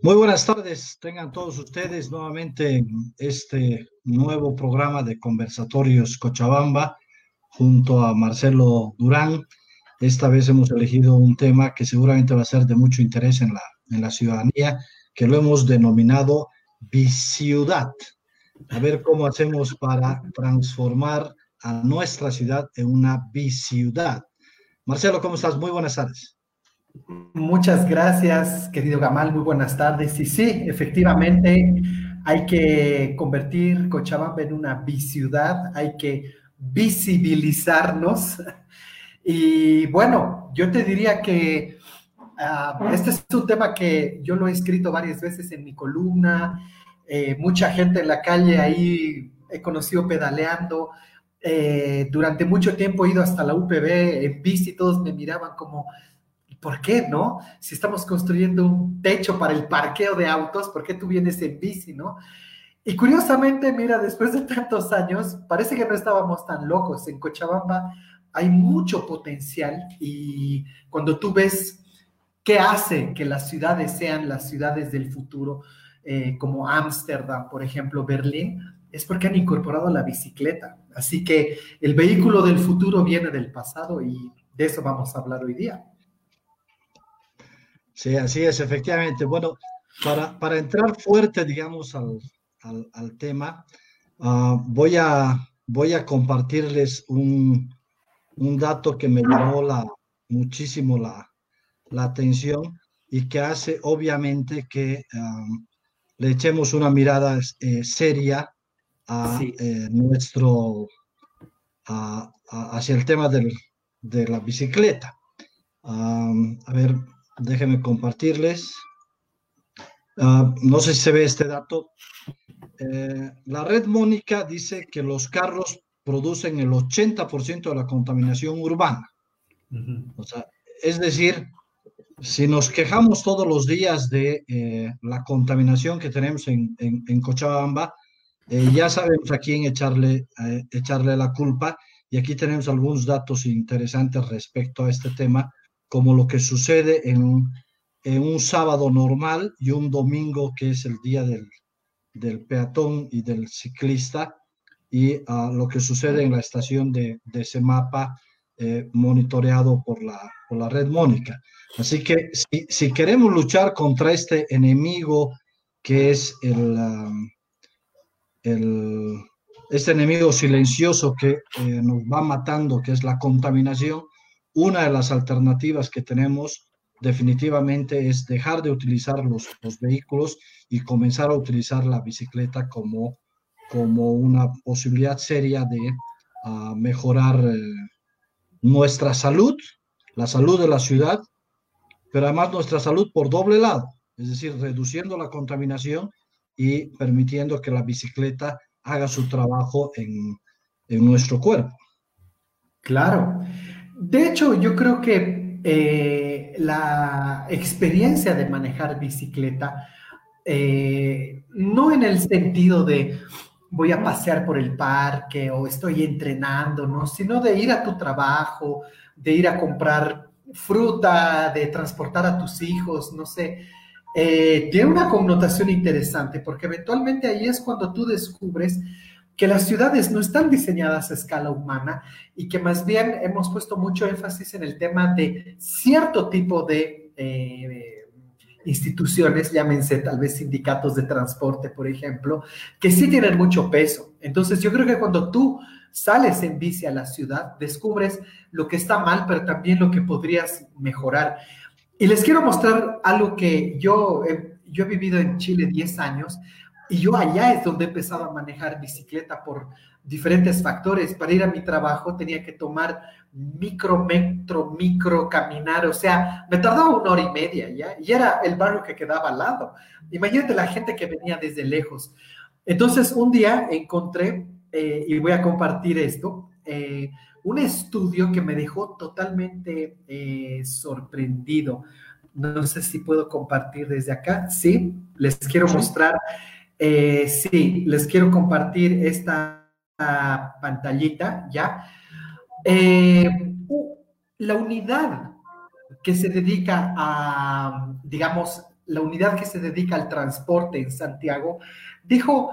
Muy buenas tardes, tengan todos ustedes nuevamente este nuevo programa de conversatorios Cochabamba junto a Marcelo Durán. Esta vez hemos elegido un tema que seguramente va a ser de mucho interés en la, en la ciudadanía, que lo hemos denominado biciudad. A ver cómo hacemos para transformar a nuestra ciudad en una biciudad. Marcelo, ¿cómo estás? Muy buenas tardes. Muchas gracias, querido Gamal. Muy buenas tardes. Y sí, efectivamente, hay que convertir Cochabamba en una biciudad, hay que visibilizarnos. Y bueno, yo te diría que uh, este es un tema que yo lo he escrito varias veces en mi columna. Eh, mucha gente en la calle ahí he conocido pedaleando. Eh, durante mucho tiempo he ido hasta la UPB en bici, todos me miraban como, ¿por qué no? Si estamos construyendo un techo para el parqueo de autos, ¿por qué tú vienes en bici, no? Y curiosamente, mira, después de tantos años, parece que no estábamos tan locos. En Cochabamba hay mucho potencial y cuando tú ves qué hace que las ciudades sean las ciudades del futuro, eh, como Ámsterdam, por ejemplo, Berlín, es porque han incorporado la bicicleta. Así que el vehículo del futuro viene del pasado y de eso vamos a hablar hoy día. Sí, así es, efectivamente. Bueno, para, para entrar fuerte, digamos, al, al, tema, uh, voy, a, voy a compartirles un, un dato que me llamó la, muchísimo la, la, atención y que hace obviamente que um, le echemos una mirada eh, seria a sí. eh, nuestro, a, a, hacia el tema del, de la bicicleta. Um, a ver, Déjenme compartirles. Uh, no sé si se ve este dato. Eh, la red Mónica dice que los carros producen el 80% de la contaminación urbana. Uh -huh. O sea, es decir, si nos quejamos todos los días de eh, la contaminación que tenemos en, en, en Cochabamba, eh, ya sabemos a quién echarle, echarle la culpa y aquí tenemos algunos datos interesantes respecto a este tema como lo que sucede en, un sábado normal y un domingo que es el día del, peatón y del ciclista y uh, lo que sucede en la estación de, ese mapa eh, monitoreado por la, red Mónica. Así que si, queremos luchar contra este enemigo que es el, um, este enemigo silencioso que eh, nos va matando, que es la contaminación, una de las alternativas que tenemos definitivamente es dejar de utilizar los, los vehículos y comenzar a utilizar la bicicleta como, como una posibilidad seria de uh, mejorar eh, nuestra salud, la salud de la ciudad, pero además nuestra salud por doble lado, es decir, reduciendo la contaminación y permitiendo que la bicicleta haga su trabajo en, en nuestro cuerpo. Claro. De hecho, yo creo que eh, la experiencia de manejar bicicleta, eh, no en el sentido de voy a pasear por el parque o estoy entrenando, ¿no? Sino de ir a tu trabajo, de ir a comprar fruta, de transportar a tus hijos, no sé. Eh, tiene una connotación interesante porque eventualmente ahí es cuando tú descubres que las ciudades no están diseñadas a escala humana y que más bien hemos puesto mucho énfasis en el tema de cierto tipo de eh, instituciones, llámense tal vez sindicatos de transporte, por ejemplo, que sí tienen mucho peso. Entonces yo creo que cuando tú sales en bici a la ciudad, descubres lo que está mal, pero también lo que podrías mejorar. Y les quiero mostrar algo que yo, yo he vivido en Chile 10 años, y yo allá es donde he empezado a manejar bicicleta por diferentes factores. Para ir a mi trabajo tenía que tomar micro, metro, micro, caminar, o sea, me tardaba una hora y media, ¿ya? Y era el barrio que quedaba al lado. Imagínate la gente que venía desde lejos. Entonces, un día encontré, eh, y voy a compartir esto, eh, un estudio que me dejó totalmente eh, sorprendido. No sé si puedo compartir desde acá. Sí, les quiero mostrar eh, sí, les quiero compartir esta uh, pantallita, ¿ya? Eh, la unidad que se dedica a, digamos, la unidad que se dedica al transporte en Santiago, dijo,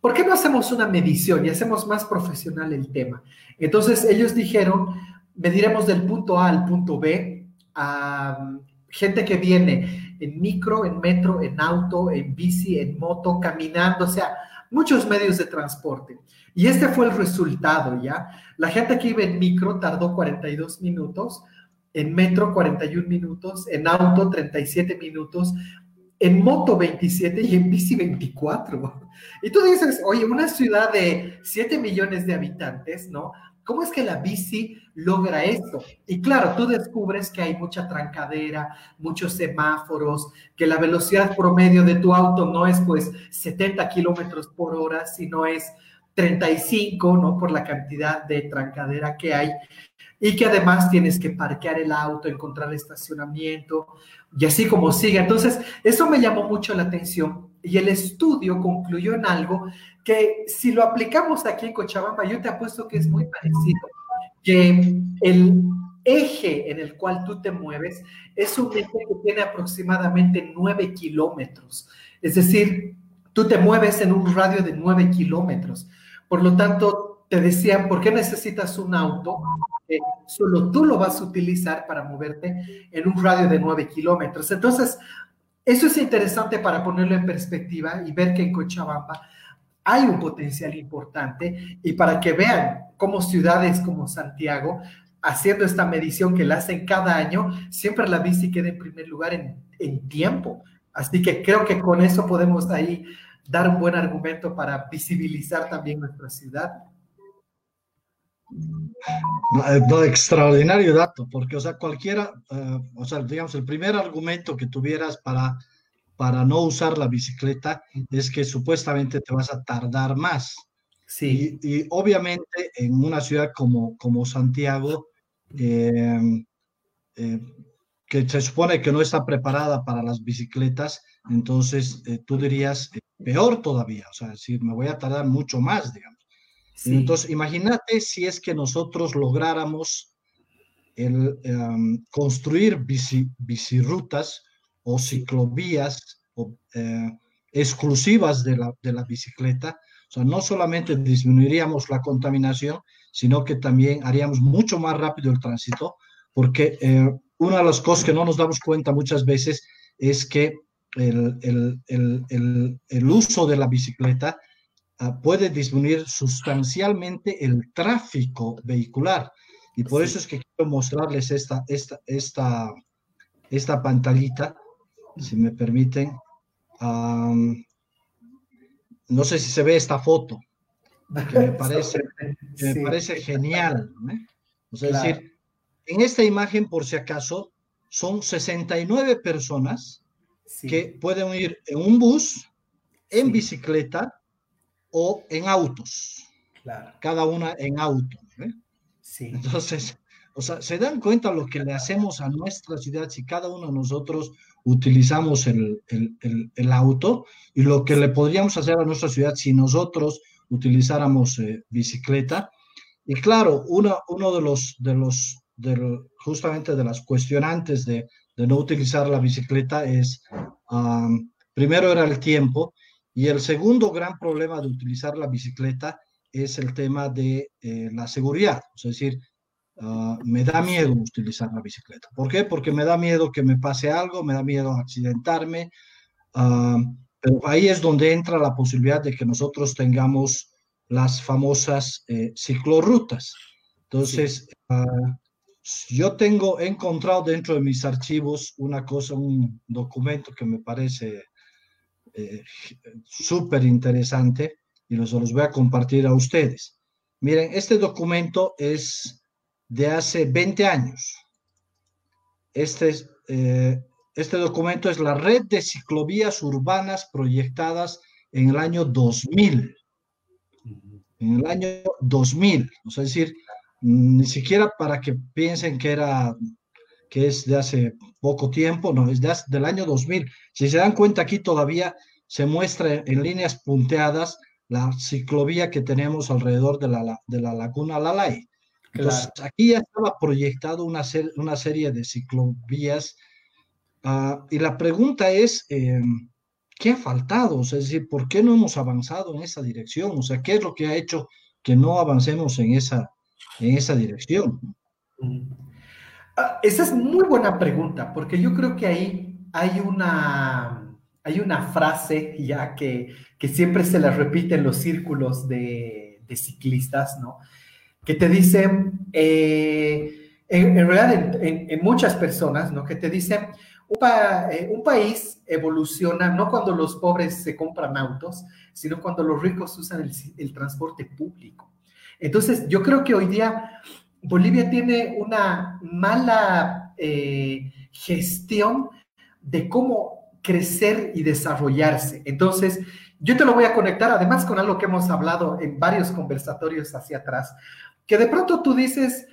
¿por qué no hacemos una medición y hacemos más profesional el tema? Entonces ellos dijeron, mediremos del punto A al punto B a um, gente que viene en micro, en metro, en auto, en bici, en moto, caminando, o sea, muchos medios de transporte. Y este fue el resultado, ¿ya? La gente que iba en micro tardó 42 minutos, en metro 41 minutos, en auto 37 minutos, en moto 27 y en bici 24. Y tú dices, oye, una ciudad de 7 millones de habitantes, ¿no? ¿Cómo es que la bici logra esto? Y claro, tú descubres que hay mucha trancadera, muchos semáforos, que la velocidad promedio de tu auto no es pues 70 kilómetros por hora, sino es 35, ¿no? Por la cantidad de trancadera que hay. Y que además tienes que parquear el auto, encontrar estacionamiento y así como sigue. Entonces, eso me llamó mucho la atención y el estudio concluyó en algo que si lo aplicamos aquí en Cochabamba, yo te apuesto que es muy parecido, que el eje en el cual tú te mueves es un eje que tiene aproximadamente 9 kilómetros. Es decir, tú te mueves en un radio de 9 kilómetros. Por lo tanto, te decían, ¿por qué necesitas un auto? solo tú lo vas a utilizar para moverte en un radio de 9 kilómetros. Entonces, eso es interesante para ponerlo en perspectiva y ver que en Cochabamba hay un potencial importante y para que vean cómo ciudades como Santiago, haciendo esta medición que la hacen cada año, siempre la bici queda en primer lugar en, en tiempo. Así que creo que con eso podemos ahí dar un buen argumento para visibilizar también nuestra ciudad. No, extraordinario dato, porque, o sea, cualquiera, eh, o sea, digamos, el primer argumento que tuvieras para, para no usar la bicicleta es que supuestamente te vas a tardar más. Sí. Y, obviamente en una ciudad como, como Santiago, eh, eh, que se supone que no está preparada para las bicicletas, entonces tú dirías peor todavía, o sea, decir, me voy a tardar mucho más, digamos. Entonces, imagínate si es que nosotros lográramos el, em, construir bici, bicirutas o ciclovías eh, exclusivas de la, de la bicicleta. O sea, no solamente disminuiríamos la contaminación, sino que también haríamos mucho más rápido el tránsito, porque eh, una de las cosas que no nos damos cuenta muchas veces es que el, el, el, el uso de la bicicleta puede disminuir sustancialmente el tráfico vehicular. Y por eso es que quiero mostrarles esta, esta, esta, esta pantallita, si me permiten. no sé si se ve esta foto, que me parece, me parece genial. O sea, es decir, en esta imagen, por si acaso, son 69 personas que pueden ir en un bus, en bicicleta, o en autos. Claro. Cada una en auto. ¿eh? Sí. Entonces, o sea, se dan cuenta lo que le hacemos a nuestra ciudad si cada uno de nosotros utilizamos el, el, el, auto y lo que le podríamos hacer a nuestra ciudad si nosotros utilizáramos eh, bicicleta. Y claro, uno, uno de los, de los, de, justamente de las cuestionantes de, de no utilizar la bicicleta es, primero era el tiempo y el segundo gran problema de utilizar la bicicleta es el tema de eh, la seguridad. Es decir, ah, me da miedo utilizar la bicicleta. ¿Por qué? Porque me da miedo que me pase algo, me da miedo accidentarme. Ah, pero ahí es donde entra la posibilidad de que nosotros tengamos las famosas eh, ciclorrutas. Entonces, ah, yo tengo encontrado dentro de mis archivos una cosa, un documento que me parece eh, súper interesante y los, los voy a compartir a ustedes. Miren, este documento es de hace 20 años. Este, eh, este documento es la red de ciclovías urbanas proyectadas en el año 2000. En el año 2000, o sea, es decir, ni siquiera para que piensen que era que es de hace poco tiempo, no, es de del año 2000. Si se dan cuenta aquí todavía se muestra en líneas punteadas la ciclovía que tenemos alrededor de la, de la laguna Lalay. Entonces, aquí ya estaba proyectado una, una serie de ciclovías Ah, y la pregunta es, eh, ¿qué ha faltado? es decir, ¿por qué no hemos avanzado en esa dirección? O sea, ¿qué es lo que ha hecho que no avancemos en esa, en esa dirección? Ah, esa es muy buena pregunta, porque yo creo que ahí hay una, hay una frase ya que, que siempre se la repite en los círculos de, de ciclistas, ¿no? Que te dicen, eh, en, realidad en, muchas personas, ¿no? Que te dicen, eh, un, país evoluciona no cuando los pobres se compran autos, sino cuando los ricos usan el, transporte público. Entonces, yo creo que hoy día Bolivia tiene una mala eh, gestión de cómo crecer y desarrollarse. Entonces, yo te lo voy a conectar además con algo que hemos hablado en varios conversatorios hacia atrás, que de pronto tú dices,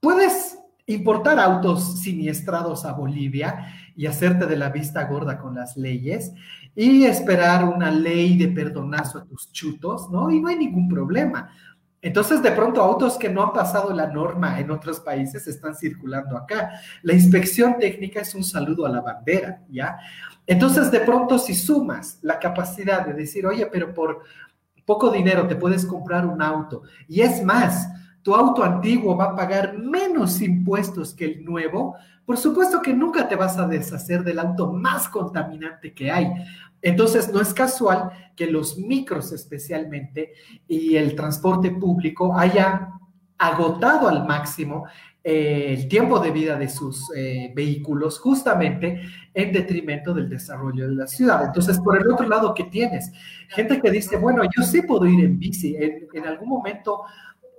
puedes importar autos siniestrados a Bolivia y hacerte de la vista gorda con las leyes y esperar una ley de perdonazo a tus chutos, ¿no? Y no hay ningún problema. Entonces, de pronto, autos que no han pasado la norma en otros países están circulando acá. La inspección técnica es un saludo a la bandera, ¿ya? Entonces, de pronto, si sumas la capacidad de decir, oye, pero por poco dinero te puedes comprar un auto, y es más, tu auto antiguo va a pagar menos impuestos que el nuevo, por supuesto que nunca te vas a deshacer del auto más contaminante que hay. Entonces, no es casual que los micros especialmente y el transporte público haya agotado al máximo eh, el tiempo de vida de sus eh, vehículos justamente en detrimento del desarrollo de la ciudad. Entonces, por el otro lado, ¿qué tienes? Gente que dice, bueno, yo sí puedo ir en bici. en algún momento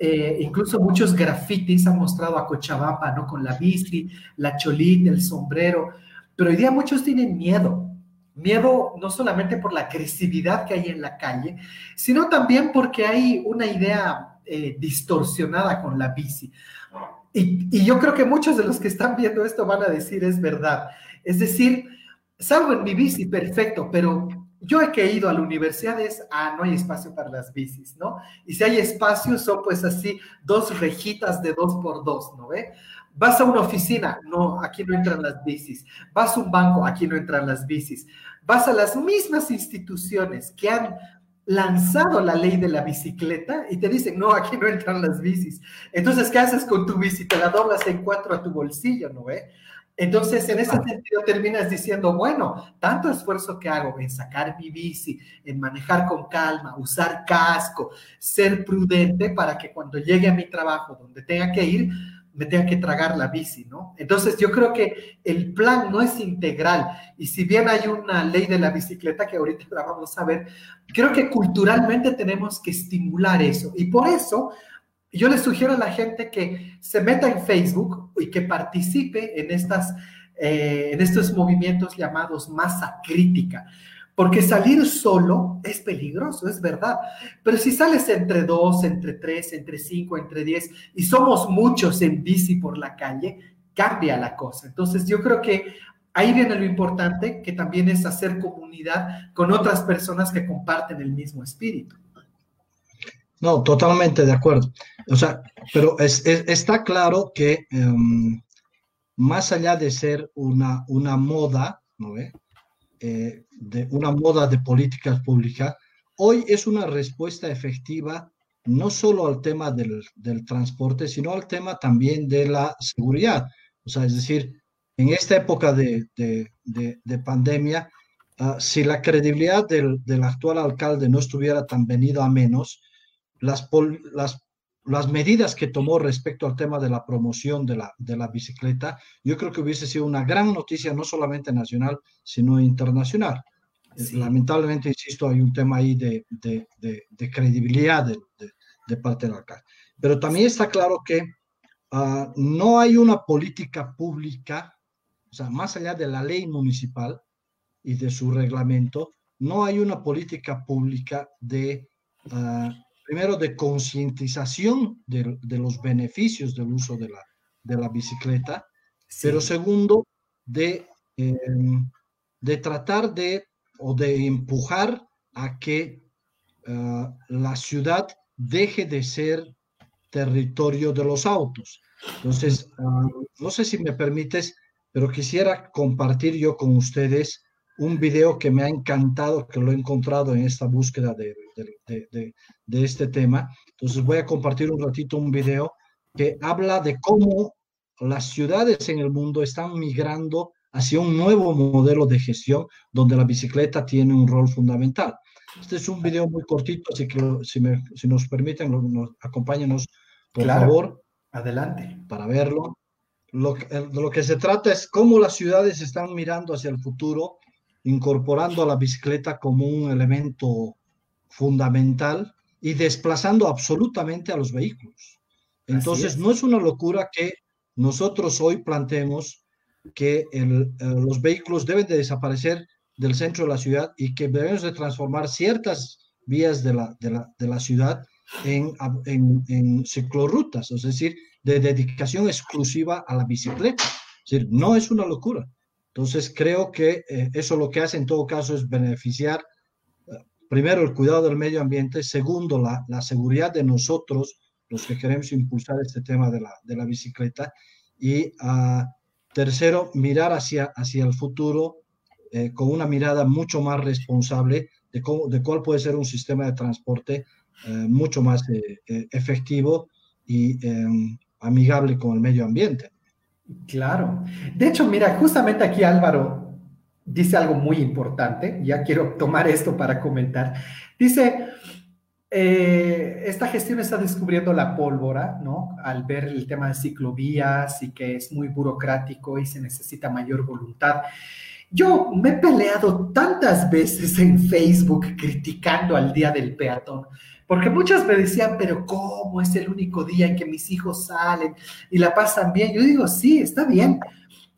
eh, incluso muchos grafitis han mostrado a Cochabamba, ¿no? Con la bici, la cholita, el sombrero, pero hoy día muchos tienen miedo. Miedo no solamente por la agresividad que hay en la calle, sino también porque hay una idea eh, distorsionada con la bici. Y, y yo creo que muchos de los que están viendo esto van a decir es verdad. Es decir, salgo en mi bici, perfecto, pero yo he que ido a la universidad es, ah, no hay espacio para las bicis, ¿no? Y si hay espacio, son pues así dos rejitas de dos por dos, ¿no ve? Vas a una oficina, no, aquí no entran las bicis. Vas a un banco, aquí no entran las bicis. Vas a las mismas instituciones que han lanzado la ley de la bicicleta y te dicen, no, aquí no entran las bicis. Entonces, ¿qué haces con tu bici? Te la doblas en cuatro a tu bolsillo, ¿no ve? Entonces, en ese sentido terminas diciendo, bueno, tanto esfuerzo que hago en sacar mi bici, en manejar con calma, usar casco, ser prudente para que cuando llegue a mi trabajo donde tenga que ir, me tenga que tragar la bici, ¿no? Entonces, yo creo que el plan no es integral. Y si bien hay una ley de la bicicleta que ahorita la vamos a ver, creo que culturalmente tenemos que estimular eso. Y por eso yo le sugiero a la gente que se meta en Facebook y que participe en, estas, eh, en estos movimientos llamados masa crítica. Porque salir solo es peligroso, es verdad. Pero si sales entre dos, entre tres, entre cinco, entre diez, y somos muchos en bici por la calle, cambia la cosa. Entonces yo creo que ahí viene lo importante, que también es hacer comunidad con otras personas que comparten el mismo espíritu. No, totalmente de acuerdo. O sea, pero está claro que em, más allá de ser una, una moda, ¿no ve? Eh, de una moda de políticas públicas, hoy es una respuesta efectiva no solo al tema del, transporte, sino al tema también de la seguridad. O sea, es decir, en esta época de, pandemia, ah, si la credibilidad del, del, actual alcalde no estuviera tan venido a menos, las, las, las medidas que tomó respecto al tema de la promoción de la, de la bicicleta, yo creo que hubiese sido una gran noticia, no solamente nacional, sino internacional. Lamentablemente, insisto, hay un tema ahí de, de, de, credibilidad de, de, parte del alcalde. Pero también está claro que ah, no hay una política pública, o sea, más allá de la ley municipal y de su reglamento, no hay una política pública de uh, primero de concientización de, los beneficios del uso de la, de la bicicleta, pero segundo, de, em, de tratar de o de empujar a que ah, la ciudad deje de ser territorio de los autos. Entonces, ah, no sé si me permites, pero quisiera compartir yo con ustedes un video que me ha encantado, que lo he encontrado en esta búsqueda de, de, este tema. Entonces voy a compartir un ratito un video que habla de cómo las ciudades en el mundo están migrando hacia un nuevo modelo de gestión donde la bicicleta tiene un rol fundamental. Este es un video muy cortito, así que si, me, si nos permiten, nos, acompáñenos, por favor. Adelante. Para verlo. Lo, lo que se trata es cómo las ciudades están mirando hacia el futuro incorporando a la bicicleta como un elemento fundamental y desplazando absolutamente a los vehículos. Entonces, no es una locura que nosotros hoy planteemos que eh, los vehículos deben de desaparecer del centro de la ciudad y que debemos de transformar ciertas vías de la, de la, ciudad en, en, ciclorrutas, es decir, de dedicación exclusiva a la bicicleta. Es decir, no es una locura. Entonces, creo que eh, eso lo que hace en todo caso es beneficiar, eh, primero, el cuidado del medio ambiente, segundo, la, seguridad de nosotros, los que queremos impulsar este tema de la, bicicleta, y uh, tercero, mirar hacia, el futuro eh, con una mirada mucho más responsable de, cómo, de cuál puede ser un sistema de transporte mucho más efectivo y amigable con el medio ambiente. Claro. De hecho, mira, justamente aquí Álvaro dice algo muy importante. Ya quiero tomar esto para comentar. Dice, eh, esta gestión está descubriendo la pólvora, ¿no? Al ver el tema de ciclovías y que es muy burocrático y se necesita mayor voluntad. Yo me he peleado tantas veces en Facebook criticando al Día del Peatón porque muchos me decían, pero ¿cómo es el único día en que mis hijos salen y la pasan bien? Yo digo, sí, está bien,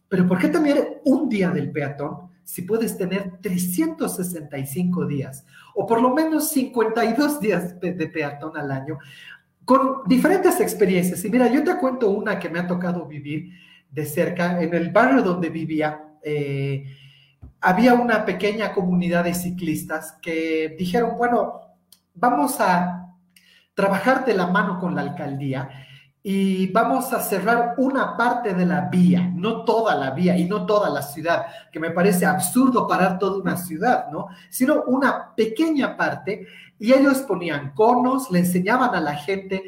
pero ¿por qué también un día del peatón si puedes tener 365 días o por lo menos 52 días de peatón al año con diferentes experiencias? Y mira, yo te cuento una que me ha tocado vivir de cerca en el barrio donde vivía. Eh, había una pequeña comunidad de ciclistas que dijeron, bueno, vamos a trabajar de la mano con la alcaldía y vamos a cerrar una parte de la vía, no toda la vía y no toda la ciudad, que me parece absurdo parar toda una ciudad, ¿no? Sino una pequeña parte. Y ellos ponían conos, le enseñaban a la gente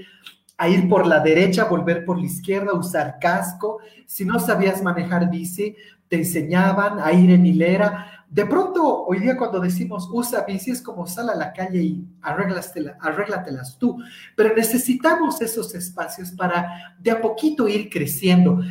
a ir por la derecha, volver por la izquierda, usar casco, si no sabías manejar bici, te enseñaban a ir en hilera, de pronto, hoy día cuando decimos usa bici es como sal a la calle y arréglatelas tú, pero necesitamos esos espacios para de a poquito ir creciendo.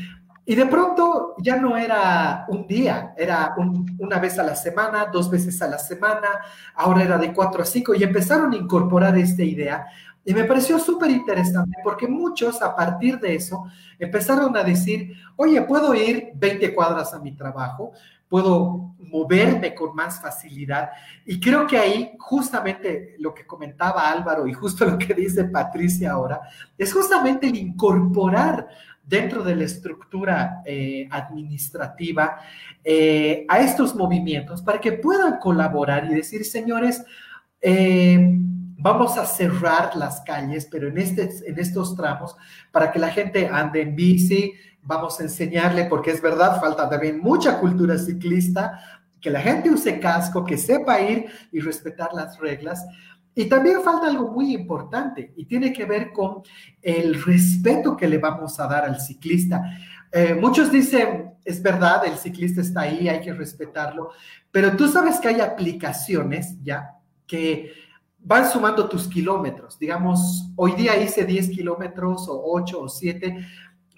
Y de pronto ya no era un día, era una vez a la semana, dos veces a la semana, ahora era de cuatro a cinco y empezaron a incorporar esta idea. Y me pareció súper interesante porque muchos a partir de eso empezaron a decir, oye, puedo ir 20 cuadras a mi trabajo, puedo moverme con más facilidad. Y creo que ahí justamente lo que comentaba Álvaro y justo lo que dice Patricia ahora, es justamente el incorporar dentro de la estructura eh, administrativa eh, a estos movimientos para que puedan colaborar y decir, señores, eh, vamos a cerrar las calles, pero en, este, en estos tramos, para que la gente ande en bici, vamos a enseñarle, porque es verdad, falta también mucha cultura ciclista, que la gente use casco, que sepa ir y respetar las reglas. Y también falta algo muy importante y tiene que ver con el respeto que le vamos a dar al ciclista. Eh, muchos dicen, es verdad, el ciclista está ahí, hay que respetarlo, pero tú sabes que hay aplicaciones ya que van sumando tus kilómetros. Digamos, hoy día hice 10 kilómetros o 8 o 7,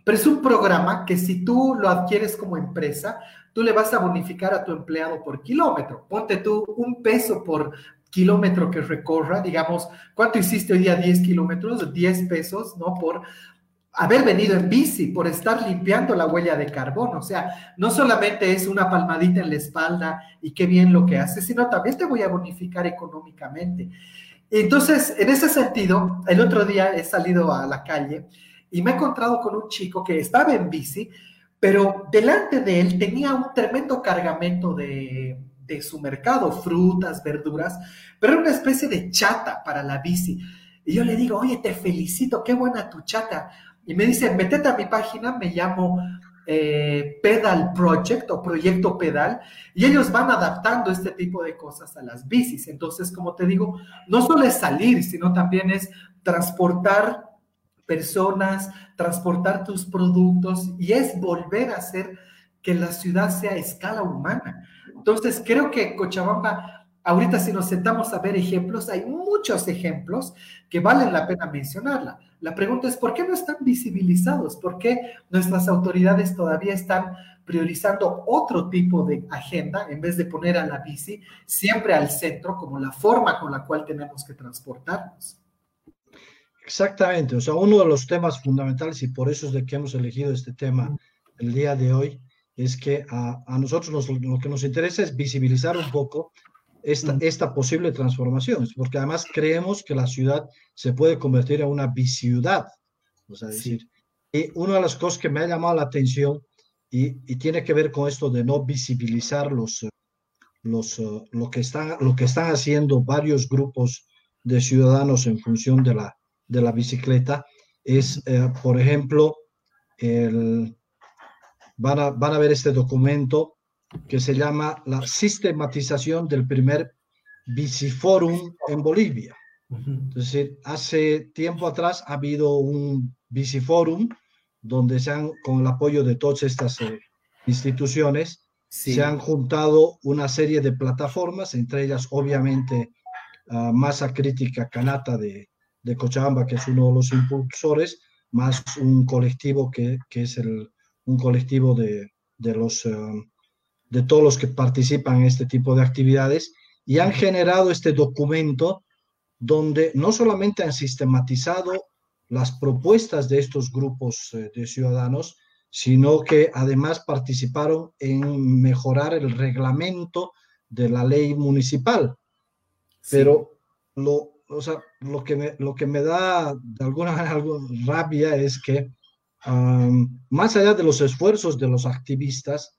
pero es un programa que si tú lo adquieres como empresa, tú le vas a bonificar a tu empleado por kilómetro. Ponte tú un peso por kilómetro que recorra, digamos, ¿cuánto hiciste hoy día? 10 kilómetros, 10 pesos, ¿no? Por haber venido en bici, por estar limpiando la huella de carbono. O sea, no solamente es una palmadita en la espalda y qué bien lo que haces, sino también te voy a bonificar económicamente. Entonces, en ese sentido, el otro día he salido a la calle y me he encontrado con un chico que estaba en bici, pero delante de él tenía un tremendo cargamento de, de su mercado, frutas, verduras, pero era una especie de chata para la bici. Y yo le digo, oye, te felicito, qué buena tu chata. Y me dice, métete a mi página, me llamo eh, Pedal Project o Proyecto Pedal y ellos van adaptando este tipo de cosas a las bicis. Entonces, como te digo, no solo es salir, sino también es transportar personas, transportar tus productos y es volver a hacer que la ciudad sea a escala humana. Entonces, creo que Cochabamba Ahorita si nos sentamos a ver ejemplos, hay muchos ejemplos que valen la pena mencionarla. La pregunta es, ¿por qué no están visibilizados? ¿Por qué nuestras autoridades todavía están priorizando otro tipo de agenda en vez de poner a la bici siempre al centro como la forma con la cual tenemos que transportarnos? Exactamente, o sea, uno de los temas fundamentales y por eso es de que hemos elegido este tema el día de hoy, es que a, nosotros lo que nos interesa es visibilizar un poco esta, esta posible transformación, porque además creemos que la ciudad se puede convertir en una biciudad. O sea, decir, y una de las cosas que me ha llamado la atención y, y tiene que ver con esto de no visibilizar los, los, lo, que están, lo que están haciendo varios grupos de ciudadanos en función de la, de la bicicleta, es, eh, por ejemplo, el, van, a, van a ver este documento que se llama la sistematización del primer biciforum en Bolivia. Entonces, hace tiempo atrás ha habido un biciforum donde se han, con el apoyo de todas estas eh, instituciones, se han juntado una serie de plataformas, entre ellas obviamente Masa Crítica Canata de, de, Cochabamba, que es uno de los impulsores, más un colectivo que, que es el, un colectivo de, de los eh, de todos los que participan en este tipo de actividades y han generado este documento donde no solamente han sistematizado las propuestas de estos grupos eh, de ciudadanos, sino que además participaron en mejorar el reglamento de la ley municipal. Pero lo, lo, que me, lo que me da de alguna manera rabia es que más allá de los esfuerzos de los activistas,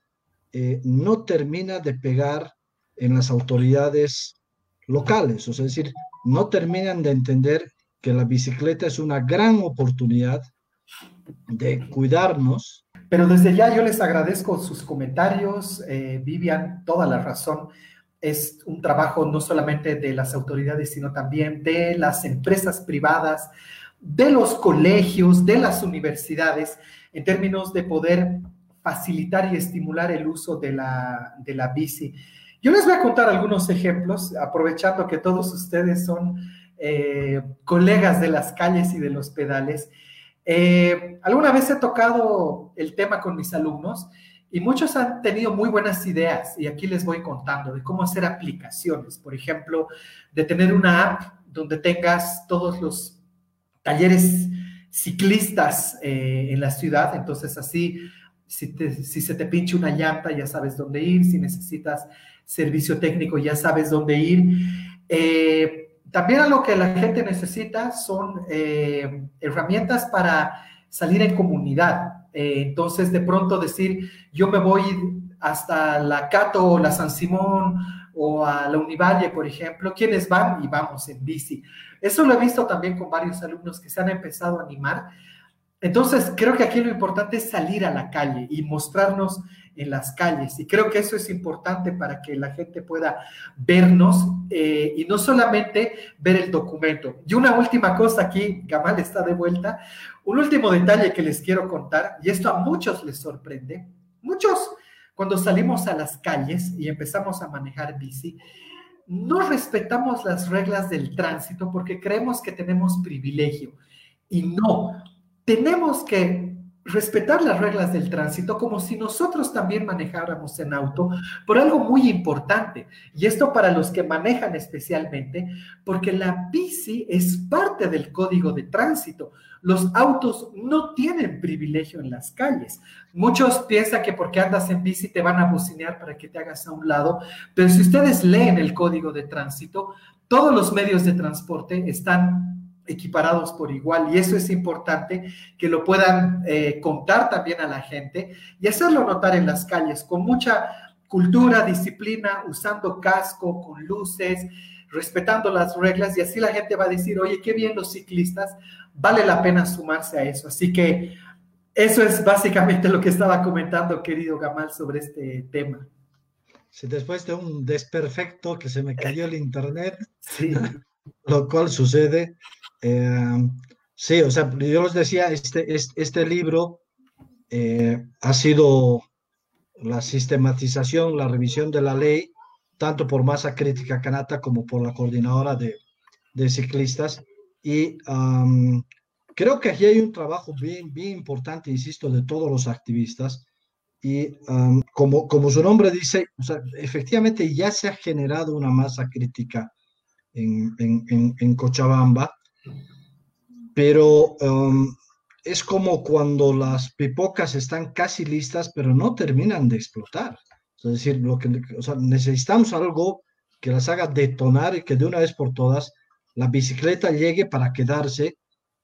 eh, no termina de pegar en las autoridades locales, o sea, es decir, no terminan de entender que la bicicleta es una gran oportunidad de cuidarnos. Pero desde ya yo les agradezco sus comentarios, eh, Vivian, toda la razón. Es un trabajo no solamente de las autoridades, sino también de las empresas privadas, de los colegios, de las universidades, en términos de poder facilitar y estimular el uso de la, de la bici. Yo les voy a contar algunos ejemplos, aprovechando que todos ustedes son eh, colegas de las calles y de los pedales. Eh, alguna vez he tocado el tema con mis alumnos y muchos han tenido muy buenas ideas y aquí les voy contando de cómo hacer aplicaciones, por ejemplo, de tener una app donde tengas todos los talleres ciclistas eh, en la ciudad, entonces así si, se te pinche una llanta, ya sabes dónde ir. Si necesitas servicio técnico, ya sabes dónde ir. Eh, también a lo que la gente necesita son eh, herramientas para salir en comunidad. Eh, entonces, de pronto decir, yo me voy hasta la Cato o la San Simón o a la Univalle, por ejemplo, quienes van y vamos en bici. Eso lo he visto también con varios alumnos que se han empezado a animar entonces, creo que aquí lo importante es salir a la calle y mostrarnos en las calles. Y creo que eso es importante para que la gente pueda vernos eh, y no solamente ver el documento. Y una última cosa aquí, Gamal está de vuelta, un último detalle que les quiero contar, y esto a muchos les sorprende. Muchos, cuando salimos a las calles y empezamos a manejar bici, no respetamos las reglas del tránsito porque creemos que tenemos privilegio. Y no, tenemos que respetar las reglas del tránsito como si nosotros también manejáramos en auto por algo muy importante. Y esto para los que manejan especialmente, porque la bici es parte del código de tránsito. Los autos no tienen privilegio en las calles. Muchos piensan que porque andas en bici te van a bocinear para que te hagas a un lado, pero si ustedes leen el código de tránsito, todos los medios de transporte están equiparados por igual y eso es importante que lo puedan eh, contar también a la gente y hacerlo notar en las calles con mucha cultura, disciplina, usando casco, con luces, respetando las reglas y así la gente va a decir, oye, qué bien los ciclistas, vale la pena sumarse a eso. Así que Eso es básicamente lo que estaba comentando, querido Gamal, sobre este tema. Si después de un desperfecto que se me cayó el internet, sí. Lo cual sucede, eh, sí, o sea, yo les decía, este, este, libro eh, ha sido la sistematización, la revisión de la ley, tanto por Masa Crítica Canata como por la coordinadora de, de ciclistas. Y creo que aquí hay un trabajo bien, bien importante, insisto, de todos los activistas. Y como, como su nombre dice, efectivamente ya se ha generado una masa crítica en, en, en, Cochabamba, pero es como cuando las pipocas están casi listas, pero no terminan de explotar. Es decir, lo que, necesitamos algo que las haga detonar y que de una vez por todas la bicicleta llegue para quedarse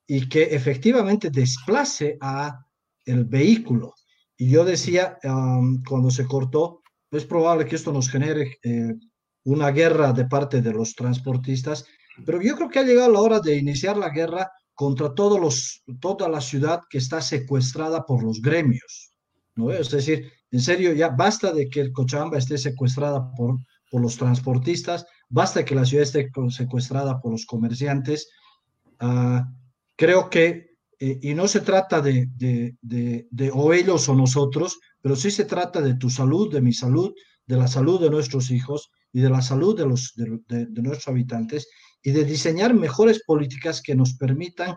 y que efectivamente desplace a el vehículo. Y yo decía, cuando se cortó, es probable que esto nos genere eh, una guerra de parte de los transportistas, pero yo creo que ha llegado la hora de iniciar la guerra contra toda la ciudad que está secuestrada por los gremios. ¿no? Es decir, en serio, ya basta de que el Cochabamba esté secuestrada por, por los transportistas, basta que la ciudad esté secuestrada por los comerciantes. Ah, creo que, eh, y no se trata de, de, de, o ellos o nosotros, pero sí se trata de tu salud, de mi salud, de la salud de nuestros hijos y de la salud de, los, de, nuestros habitantes y de diseñar mejores políticas que nos permitan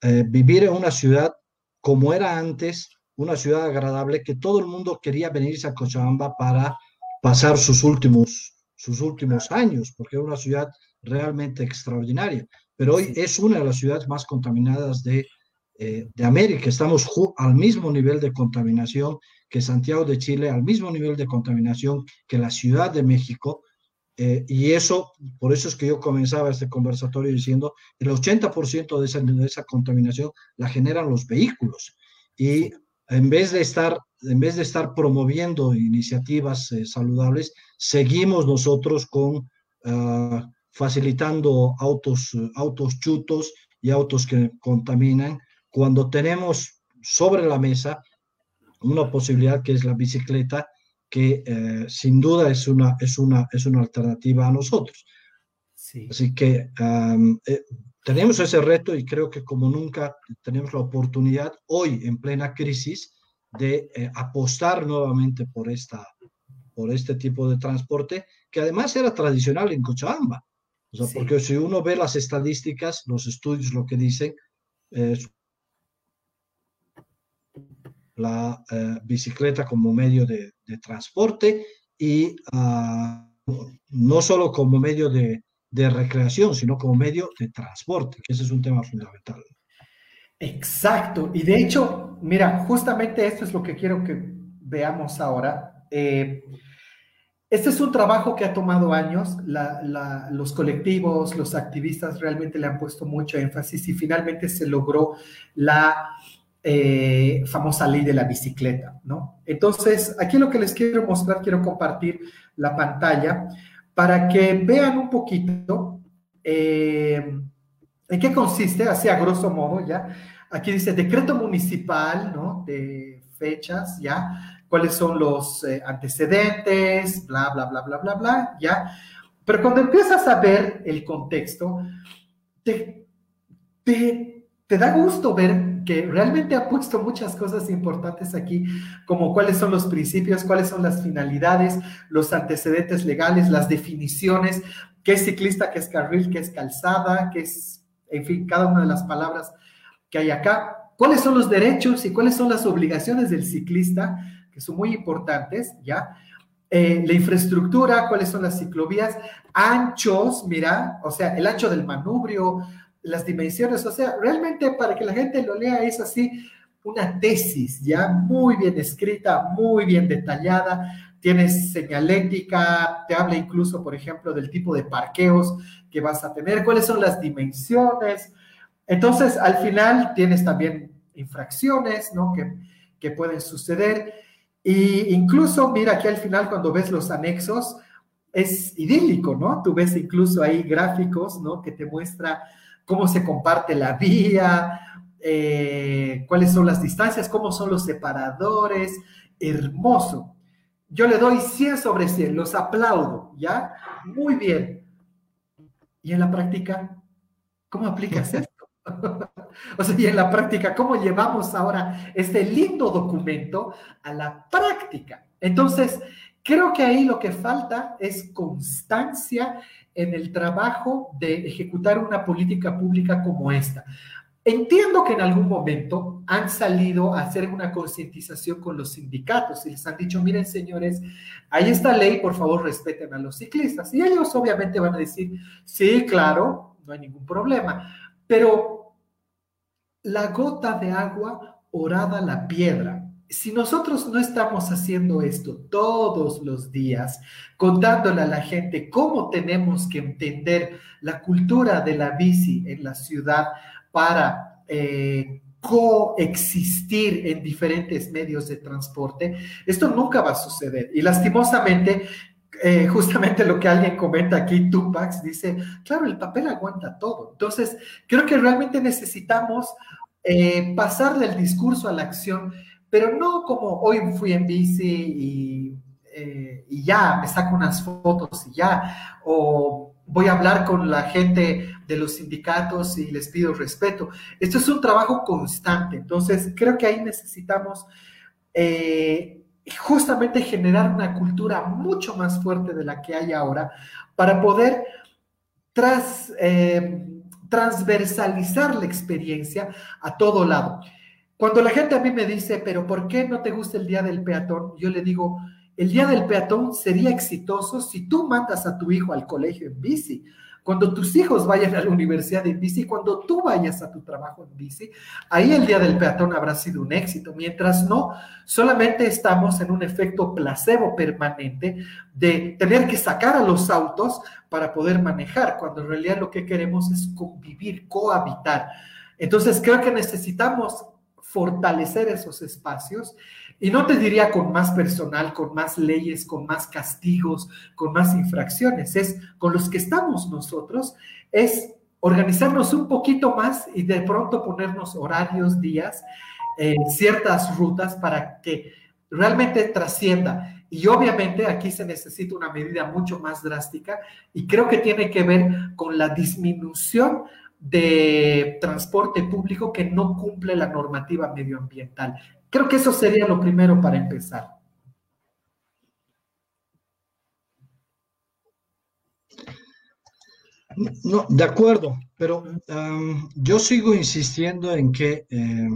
eh, vivir en una ciudad como era antes, una ciudad agradable, que todo el mundo quería venirse a Cochabamba para pasar sus últimos, sus últimos años, porque era una ciudad realmente extraordinaria. Pero hoy es una de las ciudades más contaminadas de, eh, de América. Estamos al mismo nivel de contaminación que Santiago de Chile, al mismo nivel de contaminación que la Ciudad de México, eh, y eso, por eso es que yo comenzaba este conversatorio diciendo, el 80% de esa, de esa contaminación la generan los vehículos. Y en vez de estar, en vez de estar promoviendo iniciativas eh, saludables, seguimos nosotros con ah, facilitando autos, autos chutos y autos que contaminan, cuando tenemos sobre la mesa una posibilidad que es la bicicleta que eh, sin duda es una, es, una, es una alternativa a nosotros. Así que eh, tenemos ese reto y creo que como nunca tenemos la oportunidad hoy en plena crisis de eh, apostar nuevamente por, esta, por este tipo de transporte que además era tradicional en Cochabamba. O sea, Porque si uno ve las estadísticas, los estudios, lo que dicen, la eh, bicicleta como medio de, transporte y ah, no solo como medio de, recreación, sino como medio de transporte, que ese es un tema fundamental. Exacto, y de hecho, mira, justamente esto es lo que quiero que veamos ahora. Eh, este es un trabajo que ha tomado años, los colectivos, los activistas realmente le han puesto mucho énfasis y finalmente se logró la eh, famosa ley de la bicicleta, ¿no? Entonces, aquí lo que les quiero mostrar, quiero compartir la pantalla para que vean un poquito eh, en qué consiste, así a grosso modo, ¿ya? Aquí dice decreto municipal, ¿no? De fechas, ¿ya? Cuáles son los eh, antecedentes, bla, bla, bla, bla, bla, bla, ¿ya? Pero cuando empiezas a ver el contexto, te, te, te da gusto ver que realmente ha puesto muchas cosas importantes aquí, como cuáles son los principios, cuáles son las finalidades, los antecedentes legales, las definiciones, qué es ciclista, qué es carril, qué es calzada, qué es, en fin, cada una de las palabras que hay acá, cuáles son los derechos y cuáles son las obligaciones del ciclista, que son muy importantes, ¿ya? Eh, la infraestructura, cuáles son las ciclovías, anchos, mira, o sea, el ancho del manubrio, las dimensiones, o sea, realmente para que la gente lo lea es así una tesis ya muy bien escrita, muy bien detallada, tienes señalética, te habla incluso, por ejemplo, del tipo de parqueos que vas a tener, cuáles son las dimensiones. Entonces, al final tienes también infracciones, ¿no? Que, que pueden suceder. Y incluso, mira, aquí al final cuando ves los anexos, es idílico, ¿no? Tú ves incluso ahí gráficos, ¿no? Que te muestra cómo se comparte la vía, eh, cuáles son las distancias, cómo son los separadores, hermoso. Yo le doy 100 sobre 100, los aplaudo, ¿ya? Muy bien. ¿Y en la práctica? ¿Cómo aplicas esto? o sea, y en la práctica, ¿cómo llevamos ahora este lindo documento a la práctica? Entonces, creo que ahí lo que falta es constancia en el trabajo de ejecutar una política pública como esta. Entiendo que en algún momento han salido a hacer una concientización con los sindicatos y les han dicho, miren señores, hay esta ley, por favor respeten a los ciclistas. Y ellos obviamente van a decir, sí, claro, no hay ningún problema. Pero la gota de agua orada la piedra. Si nosotros no estamos haciendo esto todos los días, contándole a la gente cómo tenemos que entender la cultura de la bici en la ciudad, para eh, coexistir en diferentes medios de transporte, esto nunca va a suceder. Y lastimosamente, eh, justamente lo que alguien comenta aquí, Tupac, dice, claro, el papel aguanta todo. Entonces, creo que realmente necesitamos eh, pasar del discurso a la acción, pero no como hoy fui en bici y, y ya me saco unas fotos y ya, o voy a hablar con la gente de los sindicatos y les pido respeto. Esto es un trabajo constante, entonces creo que ahí necesitamos eh, justamente generar una cultura mucho más fuerte de la que hay ahora para poder tras, eh, transversalizar la experiencia a todo lado. Cuando la gente a mí me dice, pero ¿por qué no te gusta el día del peatón? Yo le digo, el día del peatón sería exitoso si tú mandas a tu hijo al colegio en bici, cuando tus hijos vayan a la universidad en bici, cuando tú vayas a tu trabajo en bici, ahí el día del peatón habrá sido un éxito. Mientras no, solamente estamos en un efecto placebo permanente de tener que sacar a los autos para poder manejar, cuando en realidad lo que queremos es convivir, cohabitar. Entonces creo que necesitamos fortalecer esos espacios y no te diría con más personal, con más leyes, con más castigos, con más infracciones, es con los que estamos nosotros, es organizarnos un poquito más y de pronto ponernos horarios, días, eh, ciertas rutas para que realmente trascienda. Y obviamente aquí se necesita una medida mucho más drástica y creo que tiene que ver con la disminución de transporte público que no cumple la normativa medioambiental. Creo que eso sería lo primero para empezar. No, de acuerdo, pero yo sigo insistiendo en que eh,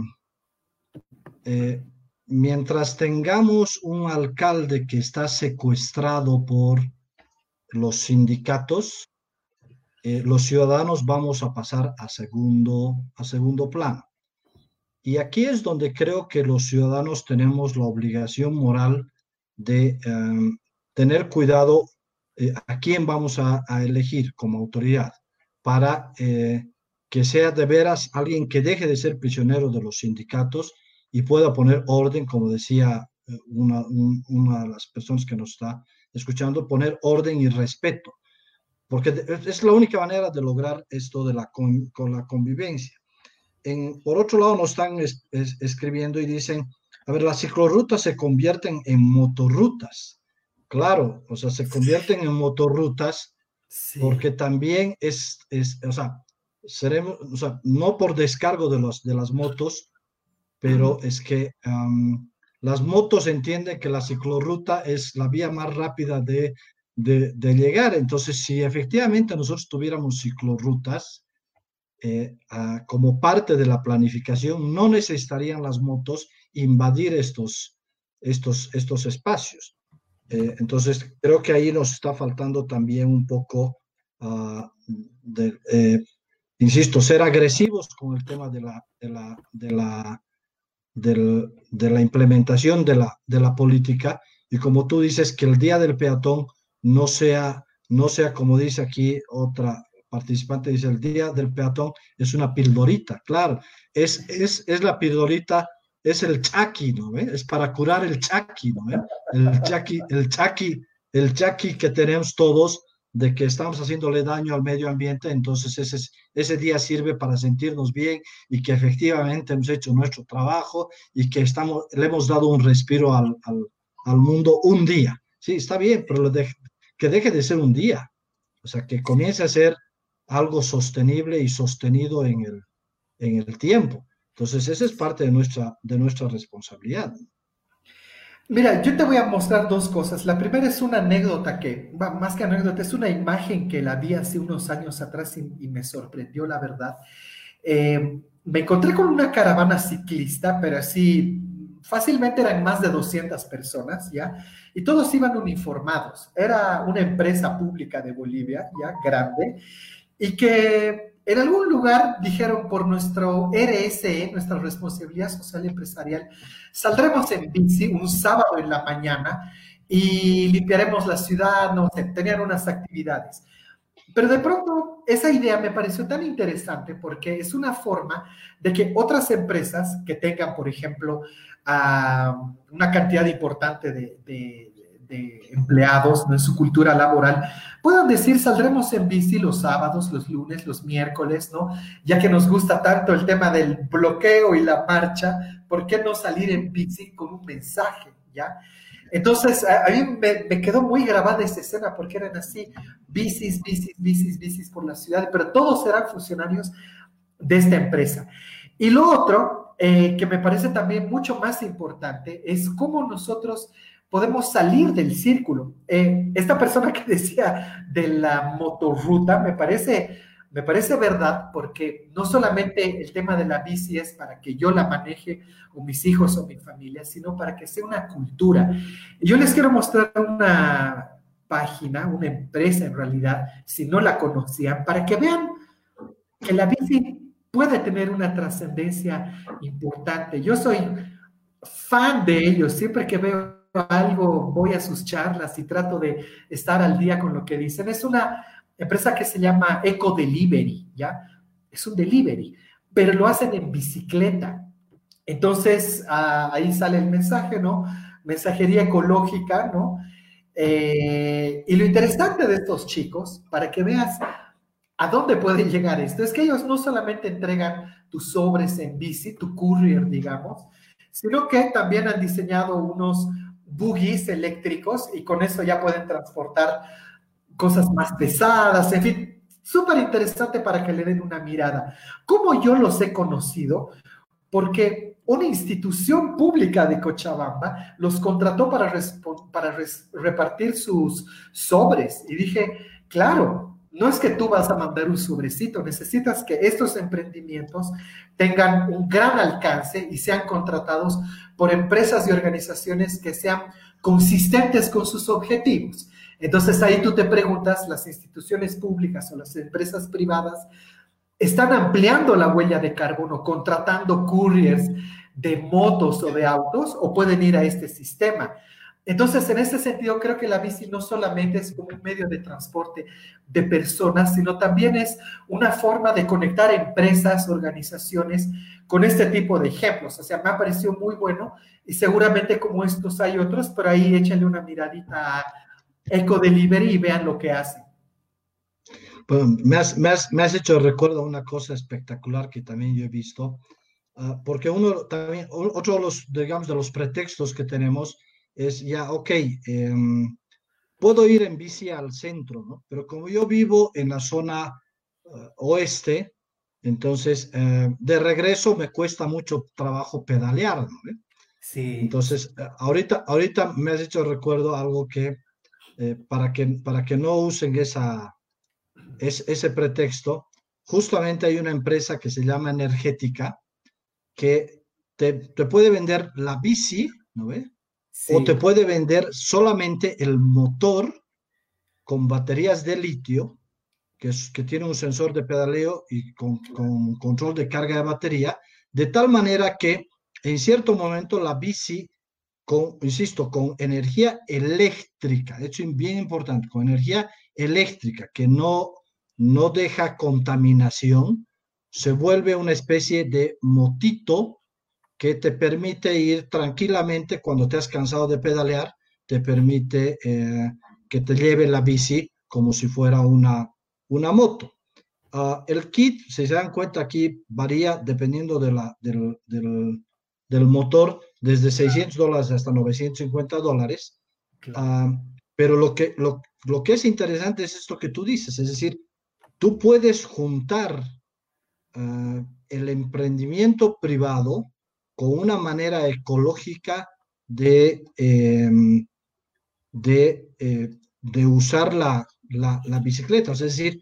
eh, mientras tengamos un alcalde que está secuestrado por los sindicatos, eh, los ciudadanos vamos a pasar a segundo, a segundo plano. Y aquí es donde creo que los ciudadanos tenemos la obligación moral de em, tener cuidado eh, a quién vamos a, elegir como autoridad para eh, que sea de veras alguien que deje de ser prisionero de los sindicatos y pueda poner orden, como decía una, una de las personas que nos está escuchando, poner orden y respeto, porque es la única manera de lograr esto de la, con la convivencia. Por otro lado, nos están escribiendo y dicen, a ver, las ciclorrutas se convierten en motorrutas. Claro, o sea, se convierten en motorrutas porque también es, es, o sea, seremos, o sea, no por descargo de, los, de las motos, pero es que las motos entienden que la ciclorruta es la vía más rápida de, de, llegar. Entonces, si efectivamente nosotros tuviéramos ciclorrutas, eh, como parte de la planificación, no necesitarían las motos invadir estos, estos, estos espacios. Eh, entonces, creo que ahí nos está faltando también un poco, ah, de, eh, insisto, ser agresivos con el tema de la, de la, de la, de la implementación de la, de la política y como tú dices, que el día del peatón no sea, no sea como dice aquí otra, participante dice, el día del peatón es una pildorita, claro, es, es, es la pildorita, es el chaki, ¿no? Es para curar el chaki, ¿no? El chaki, el chaki, el chaki que tenemos todos de que estamos haciéndole daño al medio ambiente, entonces ese, ese día sirve para sentirnos bien y que efectivamente hemos hecho nuestro trabajo y que estamos, le hemos dado un respiro al, al, mundo un día. Sí, está bien, pero que deje de ser un día, o sea, que comience a ser algo sostenible y sostenido en el, en el tiempo. Entonces, esa es parte de nuestra, de nuestra responsabilidad. Mira, yo te voy a mostrar dos cosas. La primera es una anécdota que, más que anécdota, es una imagen que la vi hace unos años atrás y, me sorprendió, la verdad. Eh, me encontré con una caravana ciclista, pero así fácilmente eran más de 200 personas, ¿ya? Y todos iban uniformados. Era una empresa pública de Bolivia, ¿ya? Grande, y que en algún lugar dijeron por nuestro RSE, nuestra responsabilidad social empresarial, saldremos en bici un sábado en la mañana y limpiaremos la ciudad, no sé, tenían unas actividades. Pero de pronto esa idea me pareció tan interesante porque es una forma de que otras empresas que tengan, por ejemplo, ah, una cantidad importante de empleados, en su cultura laboral, puedan decir, saldremos en bici los sábados, los lunes, los miércoles, ¿no? Ya que nos gusta tanto el tema del bloqueo y la marcha, ¿por qué no salir en bici con un mensaje, ¿ya? Entonces, a, mí me, me, quedó muy grabada esa escena porque eran así, bicis, bicis, bicis, bicis por la ciudad, pero todos eran funcionarios de esta empresa. Y lo otro, eh, que me parece también mucho más importante, es cómo nosotros podemos salir del círculo. Eh, esta persona que decía de la motorruta me parece, me parece verdad porque no solamente el tema de la bici es para que yo la maneje o mis hijos o mi familia, sino para que sea una cultura. Yo les quiero mostrar una página, una empresa en realidad, si no la conocían, para que vean que la bici puede tener una trascendencia importante. Yo soy fan de ellos, siempre que veo algo, voy a sus charlas y trato de estar al día con lo que dicen. Es una empresa que se llama Eco Delivery, ¿ya? Es un delivery, pero lo hacen en bicicleta. Entonces, ah, ahí sale el mensaje, ¿no? Mensajería ecológica, ¿no? Eh, y lo interesante de estos chicos, para que veas a dónde puede llegar esto, es que ellos no solamente entregan tus sobres en bici, tu courier, digamos, sino que también han diseñado unos buggies eléctricos y con eso ya pueden transportar cosas más pesadas, en fin, súper interesante para que le den una mirada. ¿Cómo yo los he conocido? Porque una institución pública de Cochabamba los contrató para, para repartir sus sobres y dije, claro, no es que tú vas a mandar un sobrecito, necesitas que estos emprendimientos tengan un gran alcance y sean contratados por empresas y organizaciones que sean consistentes con sus objetivos. Entonces ahí tú te preguntas, las instituciones públicas o las empresas privadas están ampliando la huella de carbono, contratando couriers de motos o de autos o pueden ir a este sistema. Entonces, en ese sentido, creo que la bici no solamente es como un medio de transporte de personas, sino también es una forma de conectar empresas, organizaciones con este tipo de ejemplos. O sea, me ha parecido muy bueno y seguramente como estos hay otros, pero ahí échenle una miradita a Eco Delivery y vean lo que hacen. me, has, me, has, hecho recuerdo una cosa espectacular que también yo he visto, ah, porque uno también, otro de los, digamos, de los pretextos que tenemos es ya, ok, em, puedo ir en bici al centro, ¿no? Pero como yo vivo en la zona eh, oeste, entonces eh, de regreso me cuesta mucho trabajo pedalear, ¿no? Sí. Entonces, eh, ahorita, ahorita me has hecho recuerdo algo que para que para que no usen esa, es, ese pretexto, justamente hay una empresa que se llama Energética que te, te puede vender la bici, ¿no ve? O te puede vender solamente el motor con baterías de litio, que, es, que tiene un sensor de pedaleo y con, con control de carga de batería, de tal manera que en cierto momento la bici, con, insisto, con energía eléctrica, de hecho bien importante, con energía eléctrica que no, no deja contaminación, se vuelve una especie de motito que te permite ir tranquilamente cuando te has cansado de pedalear, te permite eh, que te lleve la bici como si fuera una, una moto. Ah, el kit, si se dan cuenta aquí, varía dependiendo de la, del, del, del motor, desde 600 dólares hasta 950 dólares. Ah, pero lo que, lo, lo, que es interesante es esto que tú dices, es decir, tú puedes juntar uh, el emprendimiento privado con una manera ecológica de, de, eh, de, usar la, la, bicicleta. Es decir,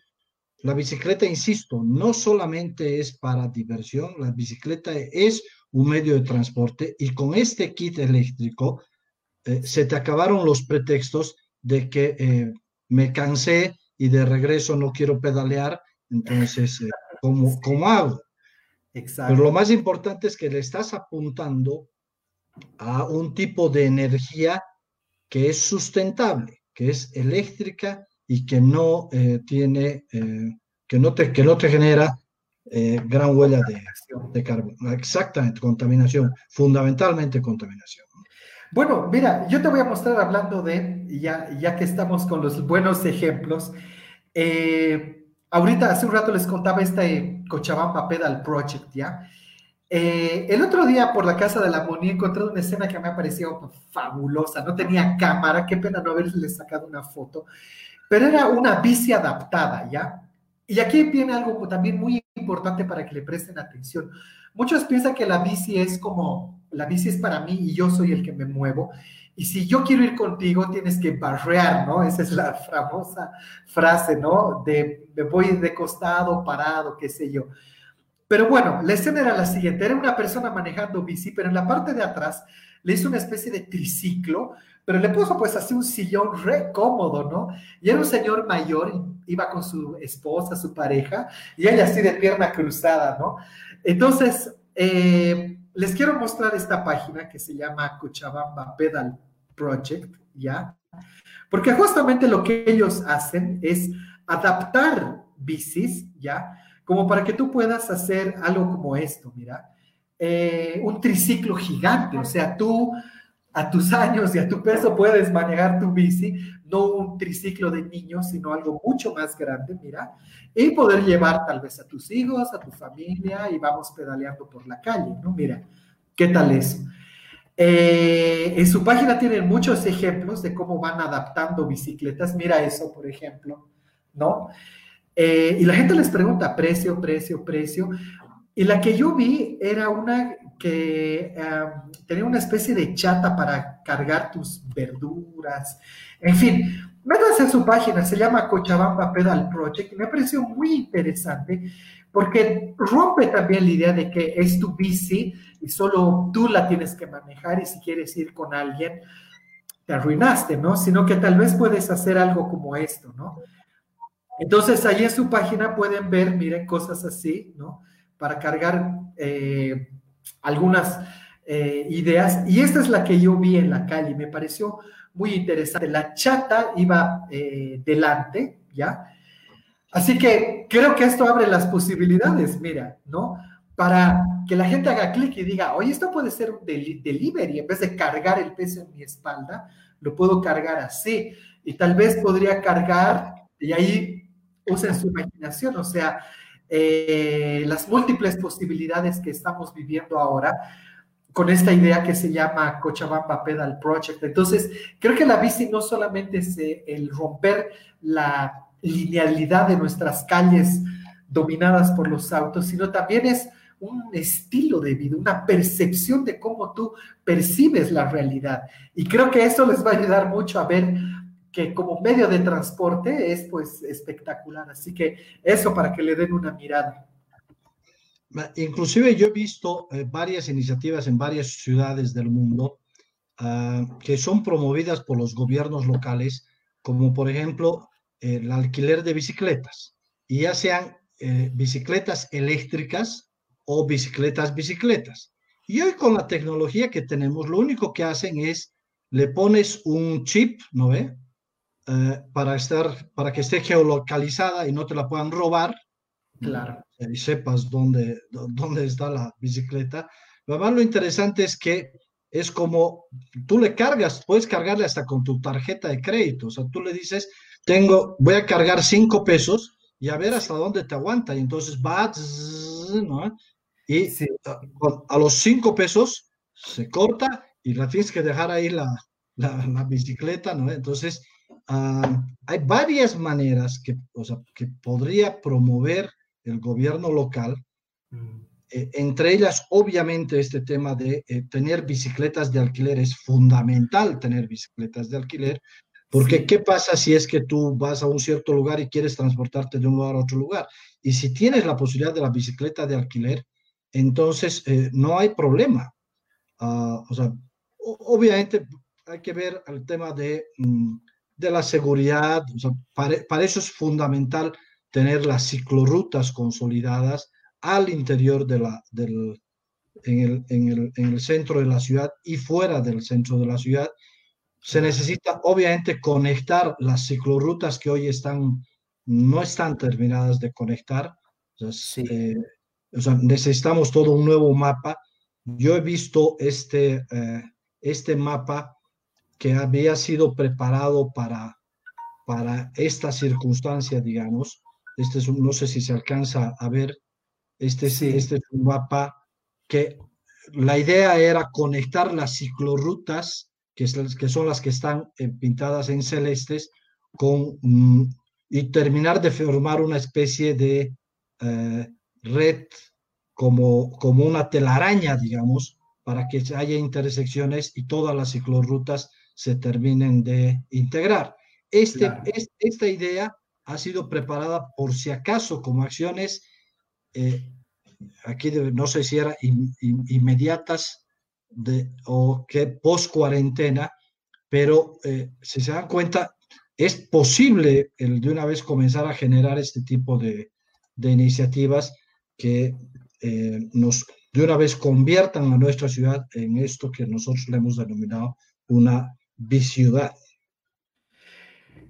la bicicleta, insisto, no solamente es para diversión, la bicicleta es un medio de transporte y con este kit eléctrico eh, se te acabaron los pretextos de que eh, me cansé y de regreso no quiero pedalear, entonces, ¿cómo, ¿cómo, hago? Exacto. Pero lo más importante es que le estás apuntando a un tipo de energía que es sustentable, que es eléctrica y que no eh, tiene, eh, que, no te, que no te genera eh, gran huella de, de carbono. Exactamente, contaminación, fundamentalmente contaminación. Bueno, mira, yo te voy a mostrar hablando de, ya, ya que estamos con los buenos ejemplos, ahorita hace un rato les contaba este Cochabamba Pedal Project, ¿ya? Eh, el otro día por la casa de la Moni encontré una escena que me ha parecido fabulosa. No tenía cámara, qué pena no haberle sacado una foto, pero era una bici adaptada, ¿ya? Y aquí viene algo también muy importante para que le presten atención. Muchos piensan que la bici es como, la bici es para mí y yo soy el que me muevo. Y si yo quiero ir contigo, tienes que barrear, ¿no? Esa es la famosa frase, ¿no? De me voy de costado, parado, qué sé yo. Pero bueno, la escena era la siguiente, era una persona manejando bici, pero en la parte de atrás le hizo una especie de triciclo, pero le puso pues así un sillón re cómodo, ¿no? Y era un señor mayor, iba con su esposa, su pareja, y ella así de pierna cruzada, ¿no? Entonces, eh, les quiero mostrar esta página que se llama Cochabamba Pedal Project, ¿ya? Porque justamente lo que ellos hacen es adaptar bicis, ¿ya? como para que tú puedas hacer algo como esto, mira, eh, un triciclo gigante, o sea, tú a tus años y a tu peso puedes manejar tu bici, no un triciclo de niños, sino algo mucho más grande, mira, y poder llevar tal vez a tus hijos, a tu familia y vamos pedaleando por la calle, ¿no? Mira, ¿qué tal eso? Eh, en su página tienen muchos ejemplos de cómo van adaptando bicicletas. Mira eso, por ejemplo, ¿no? Eh, y la gente les pregunta precio, precio, precio. Y la que yo vi era una que tenía una especie de chata para cargar tus verduras. En fin, métanse a su página, se llama Cochabamba Pedal Project. Me pareció muy interesante porque rompe también la idea de que es tu bici y solo tú la tienes que manejar y si quieres ir con alguien, te arruinaste, ¿no? Sino que tal vez puedes hacer algo como esto, ¿no? Entonces, ahí en su página pueden ver, miren, cosas así, ¿no? Para cargar eh, algunas eh, ideas. Y esta es la que yo vi en la calle, me pareció muy interesante. La chata iba eh, delante, ¿ya? Así que creo que esto abre las posibilidades, mira, ¿no? Para que la gente haga clic y diga, oye, esto puede ser un delivery, en vez de cargar el peso en mi espalda, lo puedo cargar así. Y tal vez podría cargar, y ahí usen su imaginación, o sea, eh, las múltiples posibilidades que estamos viviendo ahora con esta idea que se llama Cochabamba Pedal Project. Entonces, creo que la bici no solamente es eh, el romper la linealidad de nuestras calles dominadas por los autos, sino también es un estilo de vida, una percepción de cómo tú percibes la realidad. Y creo que eso les va a ayudar mucho a ver que como medio de transporte es pues espectacular. Así que eso para que le den una mirada. Inclusive yo he visto eh, varias iniciativas en varias ciudades del mundo uh, que son promovidas por los gobiernos locales, como por ejemplo el alquiler de bicicletas, y ya sean eh, bicicletas eléctricas o bicicletas bicicletas. Y hoy con la tecnología que tenemos, lo único que hacen es le pones un chip, ¿no ve? Eh, para, estar, para que esté geolocalizada y no te la puedan robar. Claro. Y sepas dónde, dónde está la bicicleta. Además, lo interesante es que es como tú le cargas, puedes cargarle hasta con tu tarjeta de crédito. O sea, tú le dices, tengo, voy a cargar cinco pesos y a ver hasta dónde te aguanta. Y entonces va, ¿no? Y a, los cinco pesos se corta y la tienes que dejar ahí la, la, bicicleta, ¿no? Entonces, ah, hay varias maneras que, o sea, que podría promover el gobierno local. Mm. Eh, entre ellas, obviamente, este tema de eh, tener bicicletas de alquiler es fundamental tener bicicletas de alquiler, porque ¿qué pasa si es que tú vas a un cierto lugar y quieres transportarte de un lugar a otro lugar? Y si tienes la posibilidad de la bicicleta de alquiler, entonces eh, no hay problema. Ah, o sea, obviamente hay que ver el tema de, mm, de la seguridad. O sea, para, para, eso es fundamental tener las ciclorrutas consolidadas al interior de la, del, en el, en, el, en el centro de la ciudad y fuera del centro de la ciudad. Se necesita obviamente conectar las ciclorrutas que hoy están, no están terminadas de conectar. Eh, o sea, necesitamos todo un nuevo mapa. Yo he visto este, eh, este mapa que había sido preparado para, para esta circunstancia, digamos. Este es no sé si se alcanza a ver, este, este es un mapa que la idea era conectar las ciclorrutas, que, que son las que están eh, pintadas en celestes, con, mm, y terminar de formar una especie de eh, red como, como una telaraña, digamos, para que haya intersecciones y todas las ciclorrutas se terminen de integrar. Este, esta idea ha sido preparada por si acaso como acciones eh, aquí no sé si era inmediatas de, o que post cuarentena, pero eh, si se dan cuenta, es posible el de una vez comenzar a generar este tipo de, de iniciativas que eh, nos de una vez conviertan a nuestra ciudad en esto que nosotros le hemos denominado una biciudad.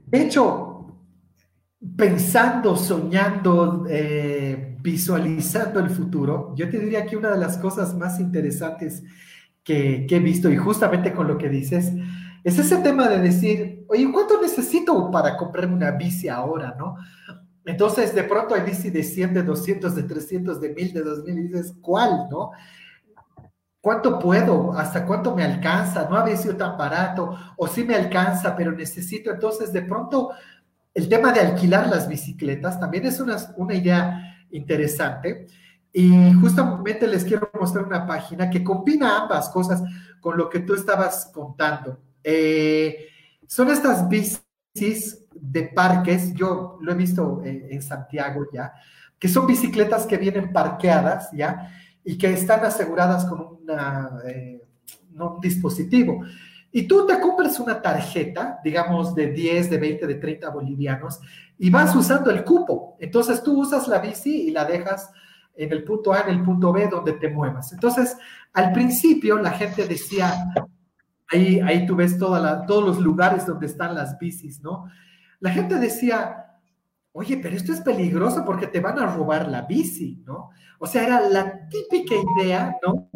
De hecho, pensando, soñando, eh, visualizando el futuro, yo te diría que una de las cosas más interesantes que, he visto, y justamente con lo que dices, es ese tema de decir, oye, ¿cuánto necesito para comprarme una bici ahora, no? Entonces, de pronto hay bici de 100, de 200, de 300, de 1000, de 2000, y dices, ¿cuál, no? ¿Cuánto puedo? ¿Hasta cuánto me alcanza? No había sido tan barato, o sí me alcanza, pero necesito. Entonces, de pronto el tema de alquilar las bicicletas también es una, idea interesante. Y justamente les quiero mostrar una página que combina ambas cosas con lo que tú estabas contando. Eh, son estas bicis de parques, yo lo he visto eh, en Santiago ya, que son bicicletas que vienen parqueadas ya y que están aseguradas con una, eh, un dispositivo. Y tú te compras una tarjeta, digamos, de 10, de 20, de 30 bolivianos, y vas usando el cupo. Entonces tú usas la bici y la dejas en el punto A, en el punto B, donde te muevas. Entonces, al principio la gente decía, ahí, ahí tú ves toda todos los lugares donde están las bicis, ¿no? La gente decía, oye, pero esto es peligroso porque te van a robar la bici, ¿no? O sea, era la típica idea, ¿no?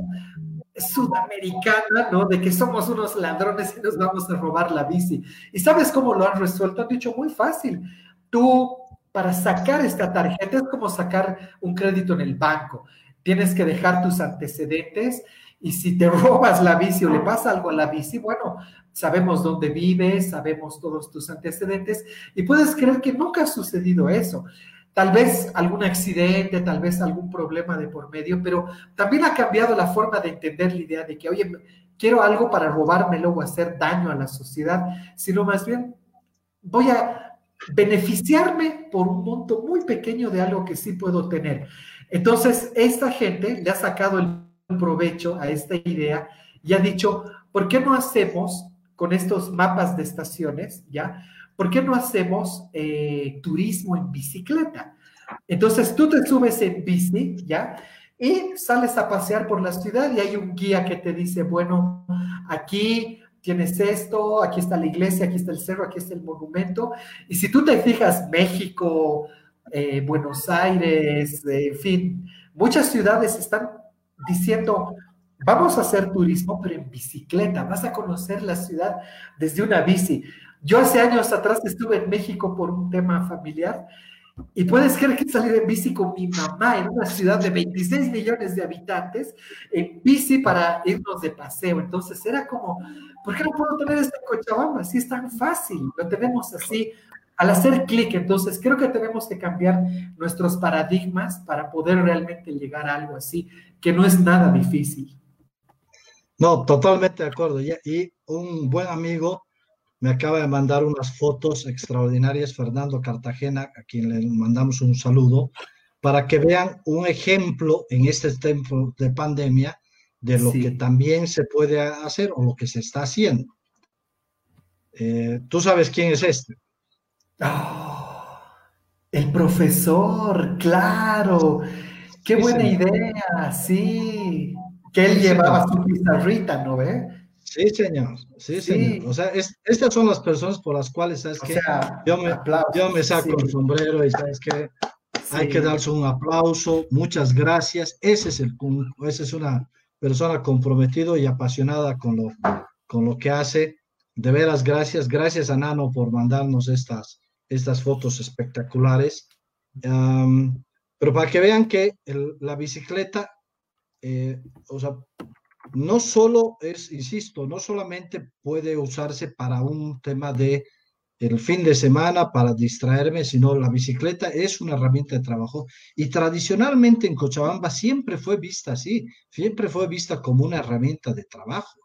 sudamericana, ¿no? De que somos unos ladrones y nos vamos a robar la bici. ¿Y sabes cómo lo han resuelto? Han dicho muy fácil. Tú, para sacar esta tarjeta, es como sacar un crédito en el banco. Tienes que dejar tus antecedentes y si te robas la bici o le pasa algo a la bici, bueno, sabemos dónde vives, sabemos todos tus antecedentes y puedes creer que nunca ha sucedido eso. Tal vez algún accidente, tal vez algún problema de por medio, pero también ha cambiado la forma de entender la idea de que, oye, quiero algo para robármelo o hacer daño a la sociedad, sino más bien voy a beneficiarme por un monto muy pequeño de algo que sí puedo tener. Entonces, esta gente le ha sacado el provecho a esta idea y ha dicho, ¿por qué no hacemos con estos mapas de estaciones, ya? ¿por qué no hacemos eh, turismo en bicicleta? Entonces tú te subes en bici, ¿ya? Y sales a pasear por la ciudad y hay un guía que te dice, bueno, aquí tienes esto, aquí está la iglesia, aquí está el cerro, aquí está el monumento. Y si tú te fijas, México, eh, Buenos Aires, eh, en fin, muchas ciudades están diciendo, vamos a hacer turismo, pero en bicicleta, vas a conocer la ciudad desde una bici. Yo hace años atrás estuve en México por un tema familiar y puedes creer que salí en bici con mi mamá en una ciudad de 26 millones de habitantes, en bici para irnos de paseo. Entonces era como, ¿por qué no puedo tener esto en Cochabamba? Si es tan fácil, lo tenemos así al hacer clic. Entonces creo que tenemos que cambiar nuestros paradigmas para poder realmente llegar a algo así, que no es nada difícil. No, totalmente de acuerdo. Y un buen amigo me acaba de mandar unas fotos extraordinarias, Fernando Cartagena, a quien le mandamos un saludo, para que vean un ejemplo en este tiempo de pandemia de lo que también se puede hacer o lo que se está haciendo. Eh, ¿Tú sabes quién es este? Ah, el profesor, claro. Qué buena idea, sí. Que él llevaba su pizarrita, ¿no ve? Sí, señor. Sí, señor. O sea, estas son las personas por las cuales, ¿sabes que yo, me, yo me saco el sombrero y, ¿sabes que Hay que darse un aplauso. Muchas gracias. Ese es el esa es una persona comprometida y apasionada con lo, con lo que hace. De veras, gracias. Gracias a Nano por mandarnos estas, estas fotos espectaculares. pero para que vean que la bicicleta, eh, o sea, no solo es, insisto, no solamente puede usarse para un tema de el fin de semana para distraerme, sino la bicicleta es una herramienta de trabajo y tradicionalmente en Cochabamba siempre fue vista así, siempre fue vista como una herramienta de trabajo.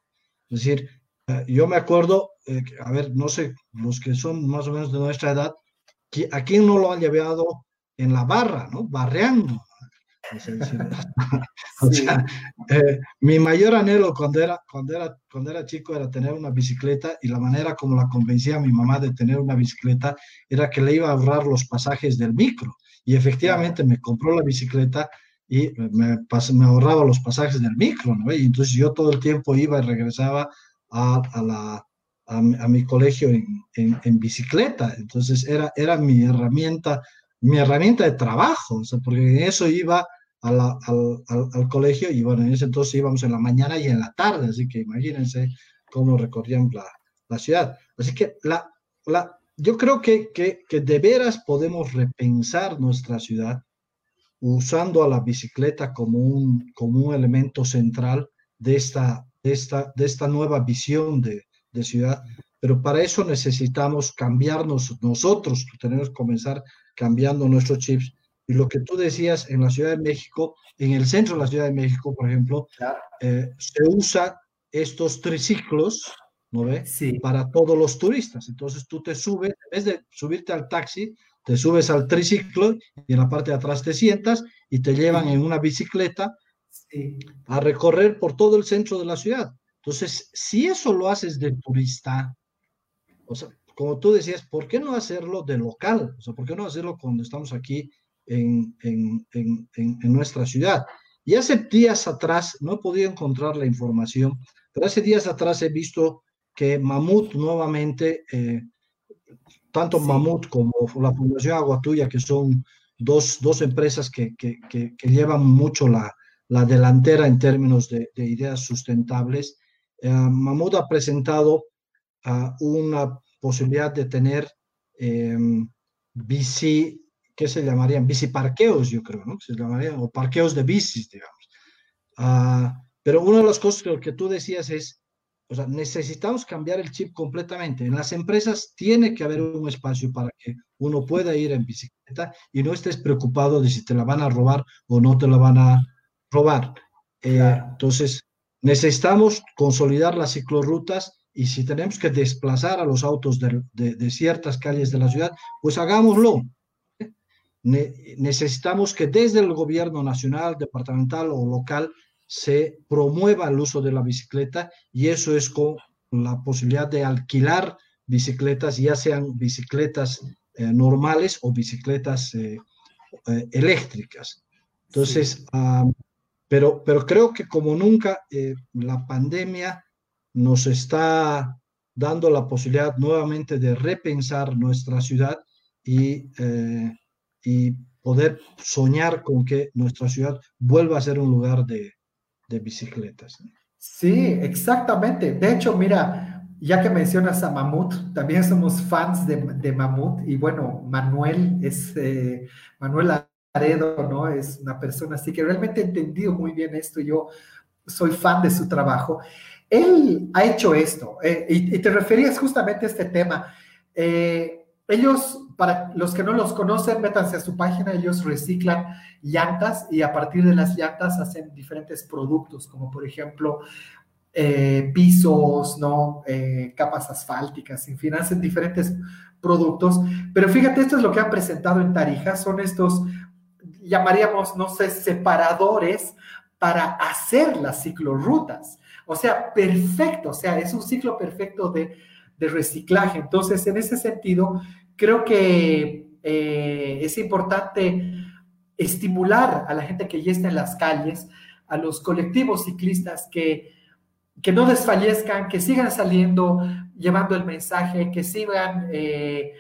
Es decir, eh, yo me acuerdo, eh, a ver, no sé, los que son más o menos de nuestra edad, ¿a quién no lo han llevado en la barra, ¿no? Barreando. O sea, eh, mi mayor anhelo cuando era, cuando, era, cuando era chico era tener una bicicleta y la manera como la convencía a mi mamá de tener una bicicleta era que le iba a ahorrar los pasajes del micro. Y efectivamente me compró la bicicleta y me, me ahorraba los pasajes del micro, ¿no? Y entonces yo todo el tiempo iba y regresaba a, a la, a, mi colegio en, en, en, bicicleta. Entonces era, era mi herramienta, mi herramienta de trabajo, o sea, porque en eso iba al, al, colegio y bueno, en ese entonces íbamos en la mañana y en la tarde, así que imagínense cómo recorrían la, la ciudad. Así que la, la, yo creo que, que, que, de veras podemos repensar nuestra ciudad usando a la bicicleta como un, como un elemento central de esta, esta, de esta nueva visión de, de ciudad, pero para eso necesitamos cambiarnos nosotros, tenemos que comenzar cambiando nuestros chips y lo que tú decías en la Ciudad de México, en el centro de la Ciudad de México, por ejemplo, eh, se usa estos triciclos, ¿no ves? Sí. Para todos los turistas. Entonces tú te subes, en vez de subirte al taxi, te subes al triciclo y en la parte de atrás te sientas y te llevan en una bicicleta a recorrer por todo el centro de la ciudad. Entonces, si eso lo haces de turista, o sea, como tú decías, ¿por qué no hacerlo de local? O sea, ¿por qué no hacerlo cuando estamos aquí en, en, en, en, nuestra ciudad. Y hace días atrás, no he podido encontrar la información, pero hace días atrás he visto que Mamut nuevamente, eh, tanto Mamut como la Fundación Agua Tuya, que son dos, dos empresas que, que, que, llevan mucho la, la, delantera en términos de, de ideas sustentables, eh, Mamut ha presentado uh, una posibilidad de tener eh, ¿qué se llamarían? Biciparqueos, yo creo, ¿no? Se llamarían, o parqueos de bicis, digamos. Ah, pero una de las cosas que, que tú decías es, o sea, necesitamos cambiar el chip completamente. En las empresas tiene que haber un espacio para que uno pueda ir en bicicleta y no estés preocupado de si te la van a robar o no te la van a robar. Eh, entonces, necesitamos consolidar las ciclorrutas y si tenemos que desplazar a los autos de, de ciertas calles de la ciudad, pues hagámoslo necesitamos que desde el gobierno nacional, departamental o local se promueva el uso de la bicicleta y eso es con la posibilidad de alquilar bicicletas, ya sean bicicletas eh, normales o bicicletas eh, eh, eléctricas. Entonces, pero, pero creo que como nunca la pandemia nos está dando la posibilidad nuevamente de repensar nuestra ciudad y y poder soñar con que nuestra ciudad vuelva a ser un lugar de, de bicicletas. Sí, exactamente. De hecho, mira, ya que mencionas a Mamut, también somos fans de, de Mamut y bueno, Manuel es, eh, Manuel Aredo, ¿no? Es una persona así que realmente ha entendido muy bien esto, yo soy fan de su trabajo. Él ha hecho esto eh, y, te referías justamente a este tema. Eh, ellos, para los que no los conocen, métanse a su página, ellos reciclan llantas y a partir de las llantas hacen diferentes productos, como por ejemplo eh, pisos, ¿no? Eh, capas asfálticas, en fin, hacen diferentes productos. Pero fíjate, esto es lo que han presentado en Tarija, son estos, llamaríamos, no sé, separadores para hacer las ciclorrutas. O sea, perfecto, o sea, es un ciclo perfecto de, reciclaje. Entonces, en ese sentido, creo que eh, es importante estimular a la gente que ya está en las calles, a los colectivos ciclistas que que no desfallezcan, que sigan saliendo, llevando el mensaje, que sigan eh,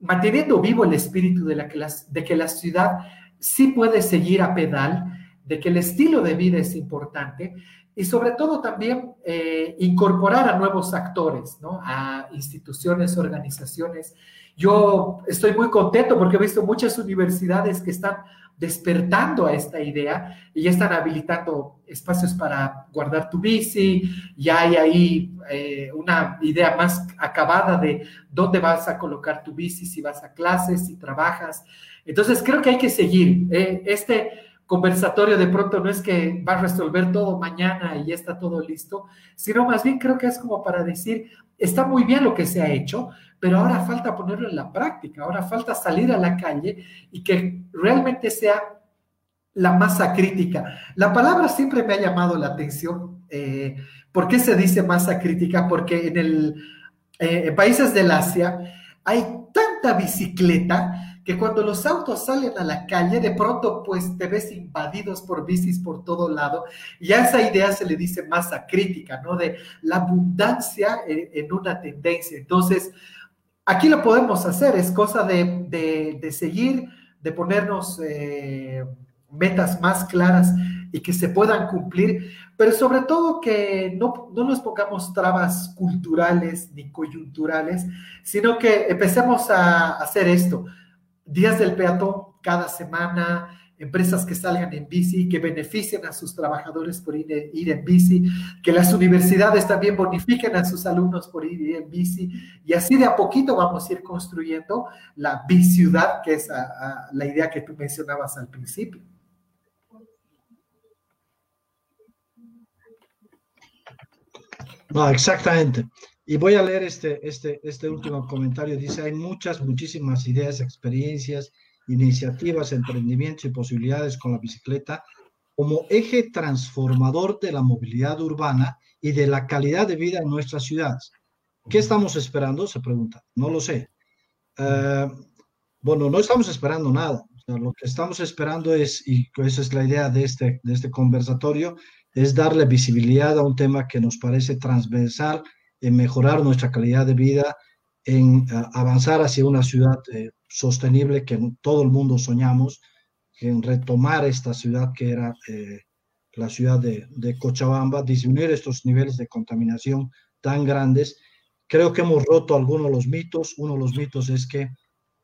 manteniendo vivo el espíritu de, que la ciudad sí puede seguir a pedal, de que el estilo de vida es importante y sobre todo también eh, incorporar a nuevos actores, ¿no? a instituciones, organizaciones. Yo estoy muy contento porque he visto muchas universidades que están despertando a esta idea y ya están habilitando espacios para guardar tu bici, ya hay ahí eh, una idea más acabada de dónde vas a colocar tu bici, si vas a clases, si trabajas. Entonces creo que hay que seguir. Eh, este conversatorio de pronto no es que va a resolver todo mañana y ya está todo listo, sino más bien creo que es como para decir, está muy bien lo que se ha hecho, pero ahora falta ponerlo en la práctica, ahora falta salir a la calle y que realmente sea la masa crítica. La palabra siempre me ha llamado la atención. Eh, ¿Por qué se dice masa crítica? Porque en, el, eh, en países del Asia hay tanta bicicleta que cuando los autos salen a la calle, de pronto pues te ves invadidos por bicis por todo lado, y a esa idea se le dice masa crítica, ¿no? De la abundancia en, una tendencia. Entonces, aquí lo podemos hacer, es cosa de, seguir, de ponernos eh, metas más claras y que se puedan cumplir, pero sobre todo que no, no, nos pongamos trabas culturales ni coyunturales, sino que empecemos a hacer esto días del peatón cada semana, empresas que salgan en bici, que beneficien a sus trabajadores por ir, en bici, que las universidades también bonifiquen a sus alumnos por ir, en bici, y así de a poquito vamos a ir construyendo la biciudad, que es la idea que tú mencionabas al principio. No, exactamente. Y voy a leer este, este, este último comentario. Dice, hay muchas, muchísimas ideas, experiencias, iniciativas, emprendimientos y posibilidades con la bicicleta como eje transformador de la movilidad urbana y de la calidad de vida en nuestras ciudades. ¿Qué estamos esperando? Se pregunta. No lo sé. Eh, bueno, no estamos esperando nada. lo que estamos esperando es, y esa es la idea de este, de este conversatorio, es darle visibilidad a un tema que nos parece transversal en mejorar nuestra calidad de vida, en avanzar hacia una ciudad eh, sostenible que todo el mundo soñamos, en retomar esta ciudad que era eh, la ciudad de, Cochabamba, disminuir estos niveles de contaminación tan grandes. Creo que hemos roto algunos de los mitos. Uno de los mitos es que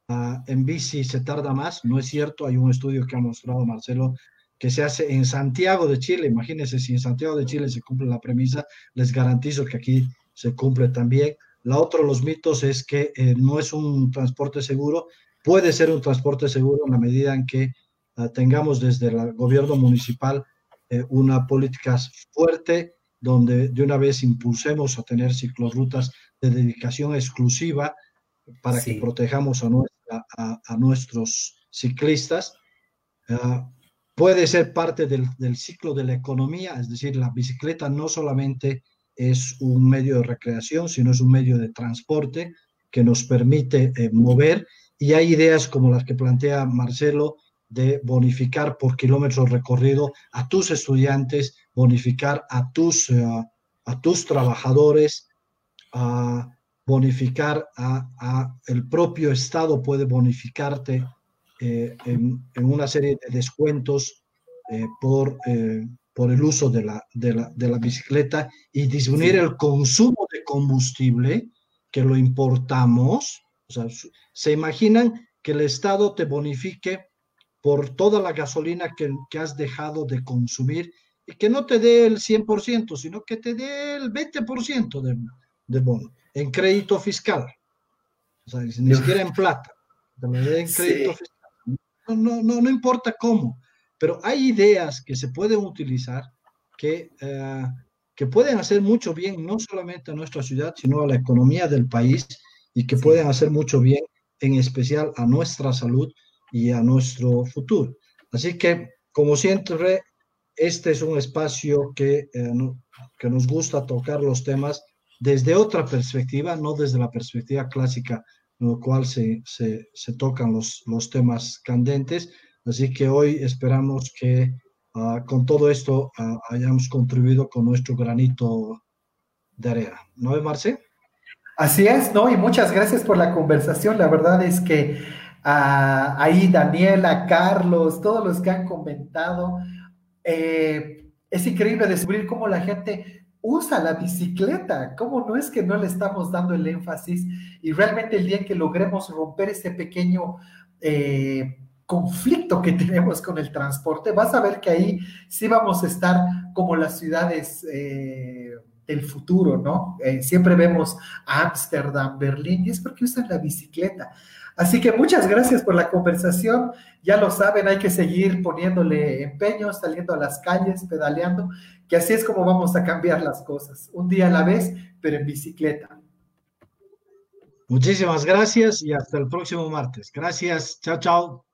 ah, en bici se tarda más. No es cierto. Hay un estudio que ha mostrado Marcelo que se hace en Santiago de Chile. Imagínense si en Santiago de Chile se cumple la premisa, les garantizo que aquí se cumple también. La otra de los mitos es que eh, no es un transporte seguro, puede ser un transporte seguro en la medida en que ah, tengamos desde el gobierno municipal eh, una política fuerte donde de una vez impulsemos a tener ciclorrutas de dedicación exclusiva para que protejamos a, a, nuestros ciclistas. Ah, puede ser parte del, del, ciclo de la economía, es decir, la bicicleta no solamente es un medio de recreación, sino es un medio de transporte que nos permite eh, mover. Y hay ideas como las que plantea Marcelo de bonificar por kilómetro recorrido a tus estudiantes, bonificar a tus, eh, a tus trabajadores, a bonificar a, el propio Estado puede bonificarte eh, en, una serie de descuentos por por el uso de la, de la, de la bicicleta y disminuir el consumo de combustible que lo importamos. O sea, se imaginan que el Estado te bonifique por toda la gasolina que, has dejado de consumir y que no te dé el 100%, sino que te dé el 20% de, de bono en crédito fiscal. O sea, ni siquiera en plata. En crédito fiscal. No, no, no, importa cómo, pero hay ideas que se pueden utilizar que, eh, que pueden hacer mucho bien, no solamente a nuestra ciudad, sino a la economía del país y que pueden hacer mucho bien, en especial a nuestra salud y a nuestro futuro. Así que, como siempre, este es un espacio que, eh, que nos gusta tocar los temas desde otra perspectiva, no desde la perspectiva clásica, en la cual se, se, se tocan los, los temas candentes. Así que hoy esperamos que uh, con todo esto uh, hayamos contribuido con nuestro granito de arena. ¿No es, Marce? Así es, ¿no? Y muchas gracias por la conversación. La verdad es que a, ahí Daniela, Carlos, todos los que han comentado. Eh, es increíble descubrir cómo la gente usa la bicicleta, cómo no es que no le estamos dando el énfasis y realmente el día en que logremos romper ese pequeño eh, conflicto que tenemos con el transporte, vas a ver que ahí sí vamos a estar como las ciudades eh, del futuro, ¿no? siempre vemos Ámsterdam, Berlín, y es porque usan la bicicleta. Así que muchas gracias por la conversación. Ya lo saben, hay que seguir poniéndole empeño, saliendo a las calles, pedaleando, que así es como vamos a cambiar las cosas, un día a la vez, pero en bicicleta. Muchísimas gracias y hasta el próximo martes. Gracias. Chao, chao.